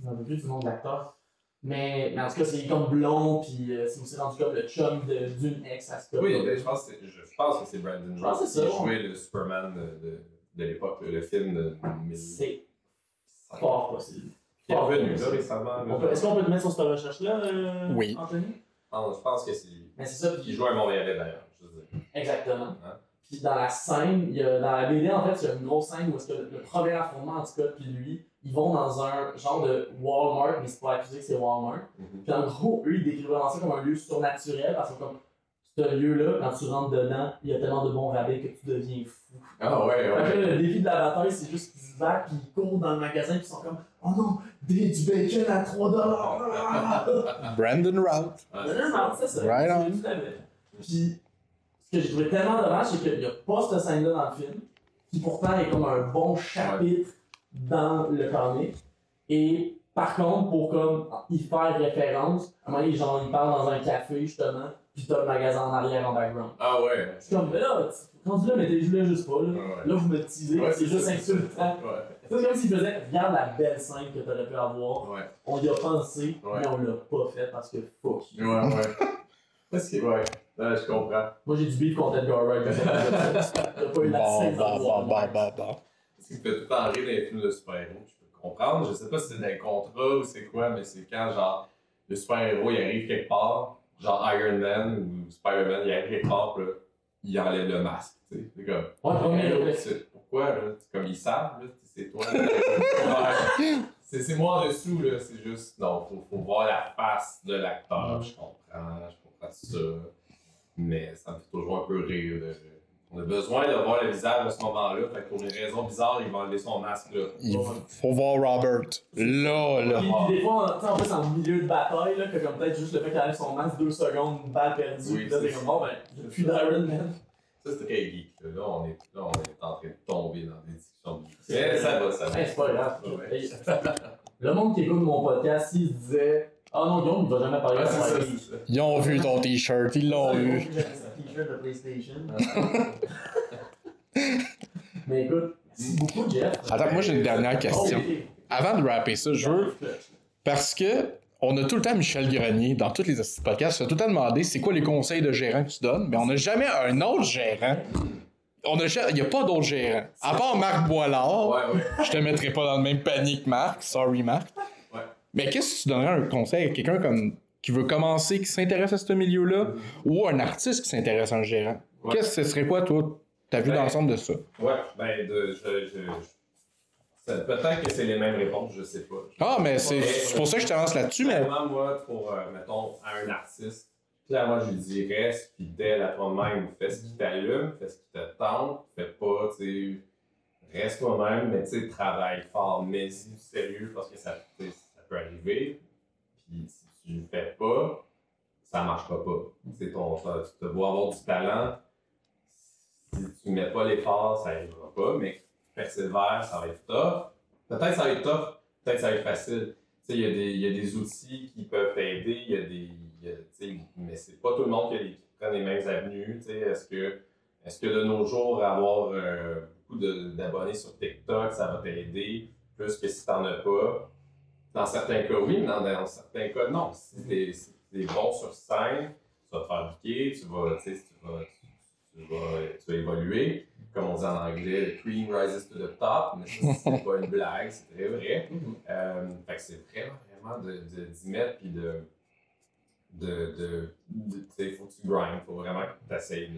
Je rappelle plus du nom de l'acteur. Mais, mais en tout cas, c'est comme blond, puis euh, c'est aussi rendu comme le chum de- d'une ex à Scott. Oui, ben, je pense, que c'est- je, je pense que c'est Brandon c'est qui ça, jouait le Superman de, de, de l'époque, le film de 2000. C'est fort possible. Qui est Fort revenu là récemment. On Est-ce qu'on peut te mettre sur cette recherche-là, euh, Oui. Anthony? Non, je pense que c'est. Mais c'est ça, Qui puis joue un Montréalais d'ailleurs. je veux dire. exactement. Hein? Puis dans la scène, il y a, dans la BD, en fait, il y a une grosse scène où est-ce que le premier affrontement entre Scott puis lui, ils vont dans un genre de Walmart, mais c'est pas accusé que c'est Walmart. Mhm. Puis en gros, eux, ils décrivent vraiment ça comme un lieu surnaturel parce que comme ce lieu-là, quand tu rentres dedans, il y a tellement de bons rabais que tu deviens fou. Ah ouais, Fait ouais. que le défi de la bataille, c'est juste qu'ils se battent, puis ils courent dans le magasin, puis ils sont comme Oh non, des, du bacon à 3$! Brandon Rout. Ah, Non, c'est non, ça. non, c'est ça. Right on. Puis, que j'ai trouvé tellement dommage, c'est qu'il n'y a pas cette scène-là dans le film, qui pourtant est comme un bon chapitre dans le comic. Et par contre, pour comme y faire référence, à un moment donné, genre, il parle dans un café, justement, puis t'as le magasin en arrière en background. Ah ouais. C'est comme, mais là, tu- rendu là, mettez-le juste pas, là. Ouais. Là, vous me teasez, Ouais, c'est juste insultant. Ouais. C'est comme s'il faisait, regarde la belle scène que t'aurais pu avoir. Ouais. On y a pensé, mais on l'a pas fait parce que fuck you. Ouais, ouais. Parce que, ouais. Ouais, je comprends. Moi, j'ai du beef contre Edgar Wright. T'as pas eu la Bon, bon, bon, bon, bon, bon. Ce qui me fait tout le temps rire dans les films de super-héros, je peux comprendre. Je sais pas si c'est dans les contrats ou c'est quoi, mais c'est quand, genre, le super-héros, il arrive quelque part, genre Iron Man ou Spider-Man, il arrive quelque part, là, il enlève le masque, tu sais. C'est comme. Ouais, c'est- Pourquoi, là? C'est Comme ils savent, là, c'est toi. C'est c'est moi en dessous, là. C'est juste, non, faut, faut voir la face de l'acteur. Je comprends, je comprends tout ça. Mais ça me fait toujours un peu rire. de- On a besoin de voir le visage à ce moment-là. Fait que pour une raison bizarre, il va enlever son masque, là. Il faut voir Robert. Là, là. Puis, puis des fois, tu sais, en plus, en milieu de bataille, là, que comme peut-être juste le fait qu'il enlève son masque, deux secondes, une balle perdue, Oui, puis là, c'est t'es comme, bon, ben, plus d'Iron Man. Ça, c'est très geek. Là, Là, on est, là, on est en train de tomber dans des discussions de geek. Mais ça va, ça va. Hey, c'est pas grave. Ouais. Le monde qui écoute mon podcast, s'il se disait, ah non, Guillaume, il va jamais parler c'est ça, ça. c'est ça. Ils ont vu ton t-shirt, ils l'ont eu. t-shirt de PlayStation. Mais écoute, merci beaucoup, Jeff. Attends, moi j'ai une dernière question. Oh. Avant de rapper ça, je veux. Parce que on a tout le temps Michel Grenier dans tous les podcasts, on a tout le temps demandé c'est quoi les conseils de gérant que tu donnes, mais on n'a jamais un autre gérant. On a il n'y a pas d'autre gérant. À part Marc Boilard, Ouais, ouais. je te mettrai pas dans le même panier que Marc, sorry Marc. Mais qu'est-ce que tu donnerais un conseil à quelqu'un comme qui veut commencer, qui s'intéresse à ce milieu-là, ou un artiste qui s'intéresse à un gérant? Ouais. Qu'est-ce que ce serait quoi, toi, ta vue Ben, d'ensemble de ça? Ouais, ben, de, je, je, peut-être que c'est les mêmes réponses, je sais pas. Ah, mais c'est pour ça que je t'avance là-dessus, mais. Moi, pour, euh, mettons, à un artiste, clairement, je lui dis reste fidèle à toi-même, fais ce qui t'allume, fais ce qui te tente, fais pas, tu sais, reste toi-même, mais tu sais, travaille fort, mets-y du sérieux parce que ça peut arriver. Puis si tu le fais pas, ça marchera pas. Sais, ton, tu dois avoir du talent. Si tu mets pas l'effort, ça arrivera pas, mais persévère, ça va être tough. Peut-être ça va être tough, peut-être ça va être facile. Il y, a des- y a des outils qui peuvent t'aider, il y a des. mais c'est pas tout le monde qui, prend les mêmes avenues. Est-ce que, est que de nos jours, avoir euh, beaucoup d'abonnés sur TikTok, ça va t'aider plus que si t'en as pas? Dans certains cas, oui, mais dans, dans certains cas, non. Si t'es si t'es bon sur scène, tu vas te faire piquer, tu vas, tu tu vas, tu, tu vas, tu vas évoluer. Comme on dit en anglais, the cream rises to the top, mais ça, c'est pas une blague, c'est très vrai. Mhm. Euh, fait que c'est vraiment, vraiment de, de, d'y mettre puis de. de, de, de tu sais, faut que tu grindes, faut vraiment que tu essayes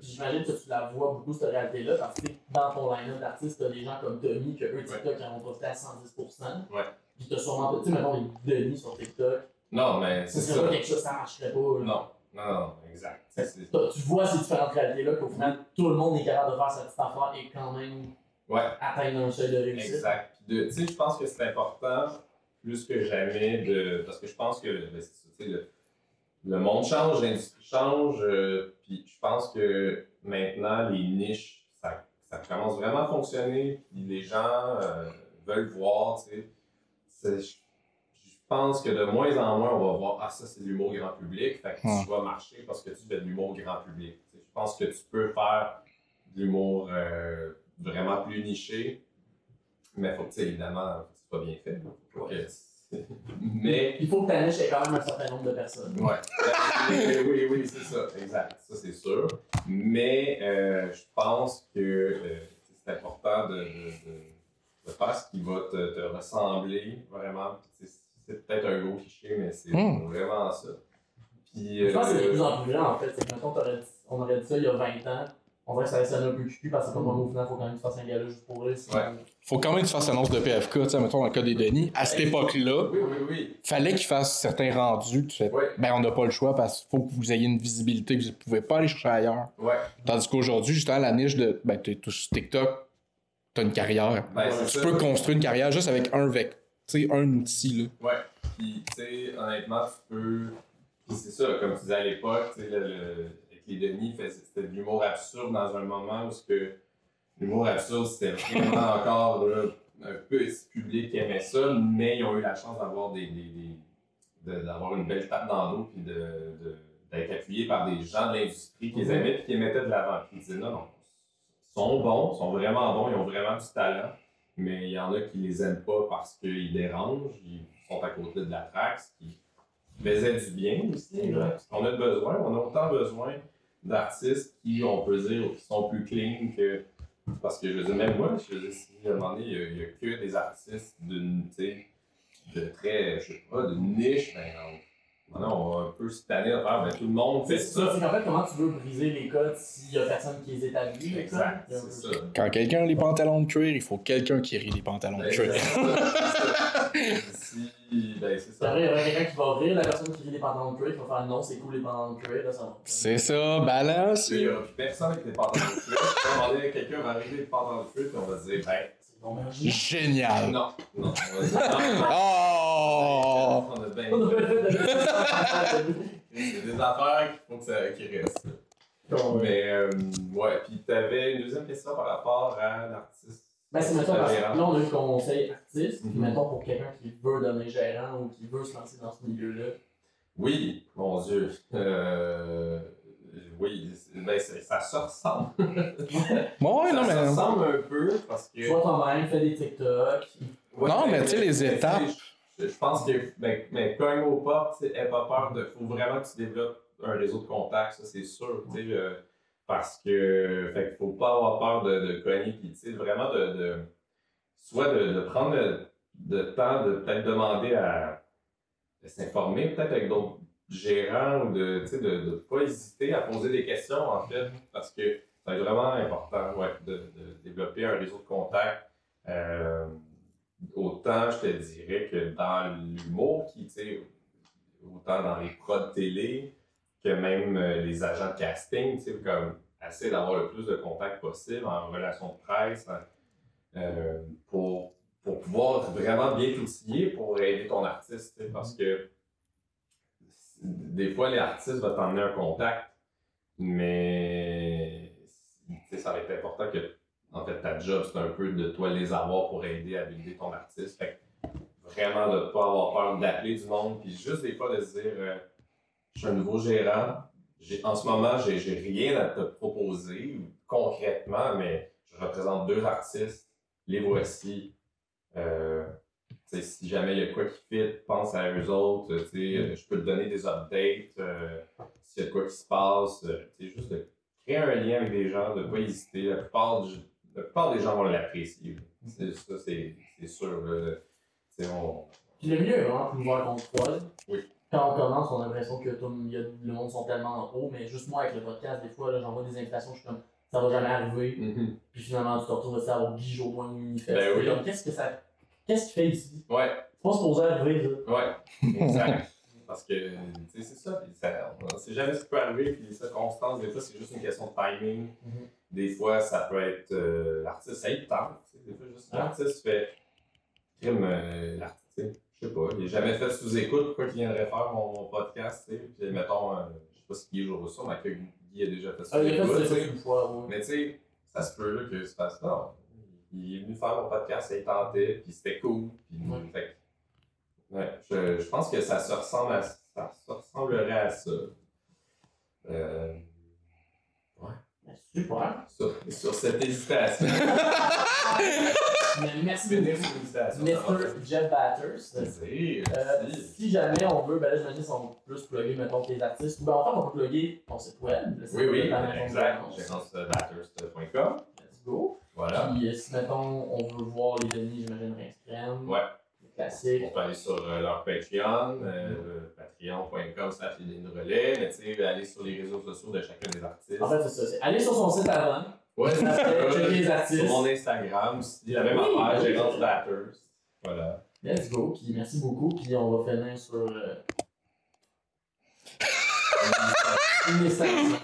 J'imagine que tu la vois beaucoup, cette réalité-là, parce que dans ton line-up d'artistes, t'as des gens comme Tommy, que eux, TikTok, ils en ont profité à 110%. Ouais. Puis t'as sûrement, tu sais, mettons, les Denis sur TikTok. Non, mais Ce c'est ça. pas quelque chose, ça marcherait pas. là. Non, non, non, exact. Tu vois ces différentes réalités-là, qu'au final, tout le monde est capable de faire sa petite affaire et quand même Ouais, atteindre un seuil de réussite. exact. Tu sais, je pense que c'est important, plus que jamais, de. Parce que je pense que. ben, le- le monde change, l'industrie change, euh, puis je pense que maintenant, les niches, ça, ça commence vraiment à fonctionner, puis les gens euh, veulent voir, tu sais. Je pense que de moins en moins, on va voir, ah, ça, c'est de l'humour grand public, fait que Ouais. tu vas marcher parce que tu fais de l'humour grand public. Tu Je pense que tu peux faire de l'humour euh, vraiment plus niché, mais faut que, tu sais, évidemment, c'est pas bien fait. Mais Il faut que ta niche ait quand même un certain nombre de personnes. Ouais. oui, oui, oui, c'est ça, exact. Ça, c'est sûr. Mais euh, je pense que euh, c'est important de, de, de- de faire ce qui va te, te ressembler vraiment. C'est peut-être un gros cliché, mais c'est Hmm. vraiment ça. Puis, Je pense que c'est de euh, plus en plus vrai en fait. Mettons, on aurait dit ça il y a 20 ans. On dirait que ça allait sonner un peu cucu parce que comme au final, faut quand même que tu fasses un gala juste pour rire. Ouais. Faut quand même que tu fasses l'annonce de PFK, tu sais, mettons dans le cas des Denis. À cette époque-là, oui, oui, oui. fallait qu'ils fassent certains rendus. Tu fais, Ouais. ben on n'a pas le choix parce qu'il faut que vous ayez une visibilité que vous ne pouvez pas aller chercher ailleurs. Ouais. Tandis qu'aujourd'hui, justement, la niche de. Ben, t'es tout sur TikTok, t'as une carrière. Ben, Tu ça. peux construire une carrière juste avec un vec. Tu sais, un outil, là. Ouais. Puis, tu sais, honnêtement, tu peux. Puis c'est ça, comme tu disais à l'époque, tu sais, le, le- avec les Denis, fait- c'était de l'humour absurde dans un moment où que l'humour absurde, c'était vraiment encore là, un petit public qui aimait ça, mais ils ont eu la chance d'avoir des, des- des- de- d'avoir une belle tape dans l'eau puis de, de- d'être appuyés par des gens de l'industrie qui les aimaient puis qui les mettaient de l'avant. Puis ils disaient non, sont bons, sont vraiment bons, ils ont vraiment du talent, mais il y en a qui les aiment pas parce qu'ils dérangent, ils sont à côté de la traque, ce qui faisait du bien aussi. qu'on a besoin, on a autant besoin d'artistes qui, on peut dire, qui sont plus clean que. Parce que je veux dire, même moi, je veux dire, si à un moment donné, il y a- que des artistes d'une, de très, je sais pas, de niche, ben, on, maintenant, on va un peu se tanner de faire, ben, tout le monde fait C'est ça. C'est qu'en fait, comment tu veux briser les codes s'il y a personne qui les établit? les Exact? Il y c'est ça. Quand quelqu'un a les pantalons de cuir, il faut quelqu'un qui rit les pantalons de cuir. Si- ben, c'est ça. vrai, il y aurait quelqu'un qui va rire, la personne qui rit les pantalons de cuir, qui va faire non, c'est cool les pantalons de cuir, là, ça va. C'est ça, balance. Il n'y aura personne avec des pantalons de cuir. À quelqu'un va arriver des pantalons de cuir, puis on va se dire, ben. Génial. non, non. On va dire, non. Oh! C'est des affaires qu'il faut que ça qui restent. Mais, euh, ouais, puis t'avais une deuxième question par rapport à l'artiste. Ben, c'est mettons, parce que Gérant. là, on a eu le conseil artiste, puis Mhm. mettons pour quelqu'un qui veut devenir gérant ou qui veut se lancer dans ce milieu-là. Oui, mon Dieu. Euh, oui, ben, ça se ressemble. Bon, ouais, non, ça se mais. ressemble un peu parce que. Sois toi-même, fais des TikTok. Ouais, Non, mais tu sais, les étapes. Je, je pense que, ben, mais cogne aux portes, tu sais, aie pas peur de. faut vraiment que tu développes un réseau de contacts, ça c'est sûr. tu sais, euh, parce que, fait qu'il faut pas avoir peur de, de cogner, puis tu sais, vraiment de, de. soit de, de prendre le, le temps de peut-être demander à. de s'informer, peut-être avec d'autres gérants, ou de, ne pas hésiter à poser des questions, en fait, parce que ça va être vraiment important, ouais, de, de développer un réseau de contacts. Euh, autant je te dirais que dans l'humour, qui, autant dans les prods télé que même euh, les agents de casting, comme essayer d'avoir le plus de contacts possible en relation de presse en- euh, pour, pour pouvoir vraiment bien t'outiller pour aider ton artiste, parce que des fois, les artistes vont t'emmener un contact, mais ça va être important que en fait, ta job, c'est un peu de toi les avoir pour aider à builder ton artiste. Fait que vraiment de ne pas avoir peur d'appeler du monde, puis juste des fois de se dire euh, Je suis un nouveau gérant, en ce moment, j'ai rien à te proposer concrètement, mais je représente deux artistes, les voici. Euh, si jamais il y a quoi qui fit, pense à eux autres. euh, je peux te donner des updates. euh, S'il y a quoi qui se passe, euh, tu sais, juste de créer un lien avec des gens, de ne pas hésiter. La plupart, du- la plupart des gens vont l'apprécier. C'est- Ça, c'est c'est sûr. là. On- Puis le milieu est vraiment plus ouvert qu'on là. Oui. Quand on commence, on a l'impression que tout, il y a- le monde sont tellement en haut, mais juste moi avec le podcast, des fois, j'envoie des invitations, je suis comme ça va jamais arriver. Mhm. Puis finalement, tu te retrouves à avoir Guy Jodoin ou Unifest. Ben oui. Qu'est-ce que ça. Qu'est-ce qu'il fait ici? Ouais, C'est pas supposé arriver, ça. ouais, exact. Parce que, tu sais, c'est ça. puis ça on sait jamais ce qui peut arriver. Puis les circonstances, des fois, c'est juste une question de timing. Mhm. Des fois, ça peut être euh, l'artiste, ça y tente. Des fois, juste l'artiste fait crime. euh, l'artiste, je sais pas, il n'est jamais fait sous-écoute, pourquoi qu'il viendrait faire mon, mon podcast, tu sais. Puis mettons, euh, je sais pas si Guy est jour ça, mais que Guy a déjà fait Ah, il a sous-écoute, fait une fois, oui. Mais tu sais, ça se peut là, que se passe non. Il est venu faire mon podcast, il tentait, puis c'était cool. Puis, Ouais. fait ouais, je, je pense que ça se ressemble à ça se ressemblerait à ça. Euh, Ben, Super. sur, sur cette hésitation. Merci beaucoup. Mr. Jeff Batters. Euh, merci. si jamais on veut, ben là, j'imagine qu'ils sont plus plugués, mettons, les artistes. Ou ben, en fait, on peut plugger ton site web. Oui, oui, exact. Gérancebatters.com. Let's go. Voilà. Puis, euh, si, mettons, on veut voir les Denis, j'imagine, Crème. Ouais. Les classiques. On peut aller sur euh, leur Patreon, euh, patreon.com slash relais, mais tu sais, aller sur les réseaux sociaux de chacun des artistes. En fait, c'est ça. Allez sur son site avant. Ouais, c'est ça. checker les artistes. Sur mon Instagram aussi, la même Oui, affaire, oui. Gérance Batters. Voilà. Let's go. Puis, merci beaucoup. Puis, on va finir sur. Euh... une.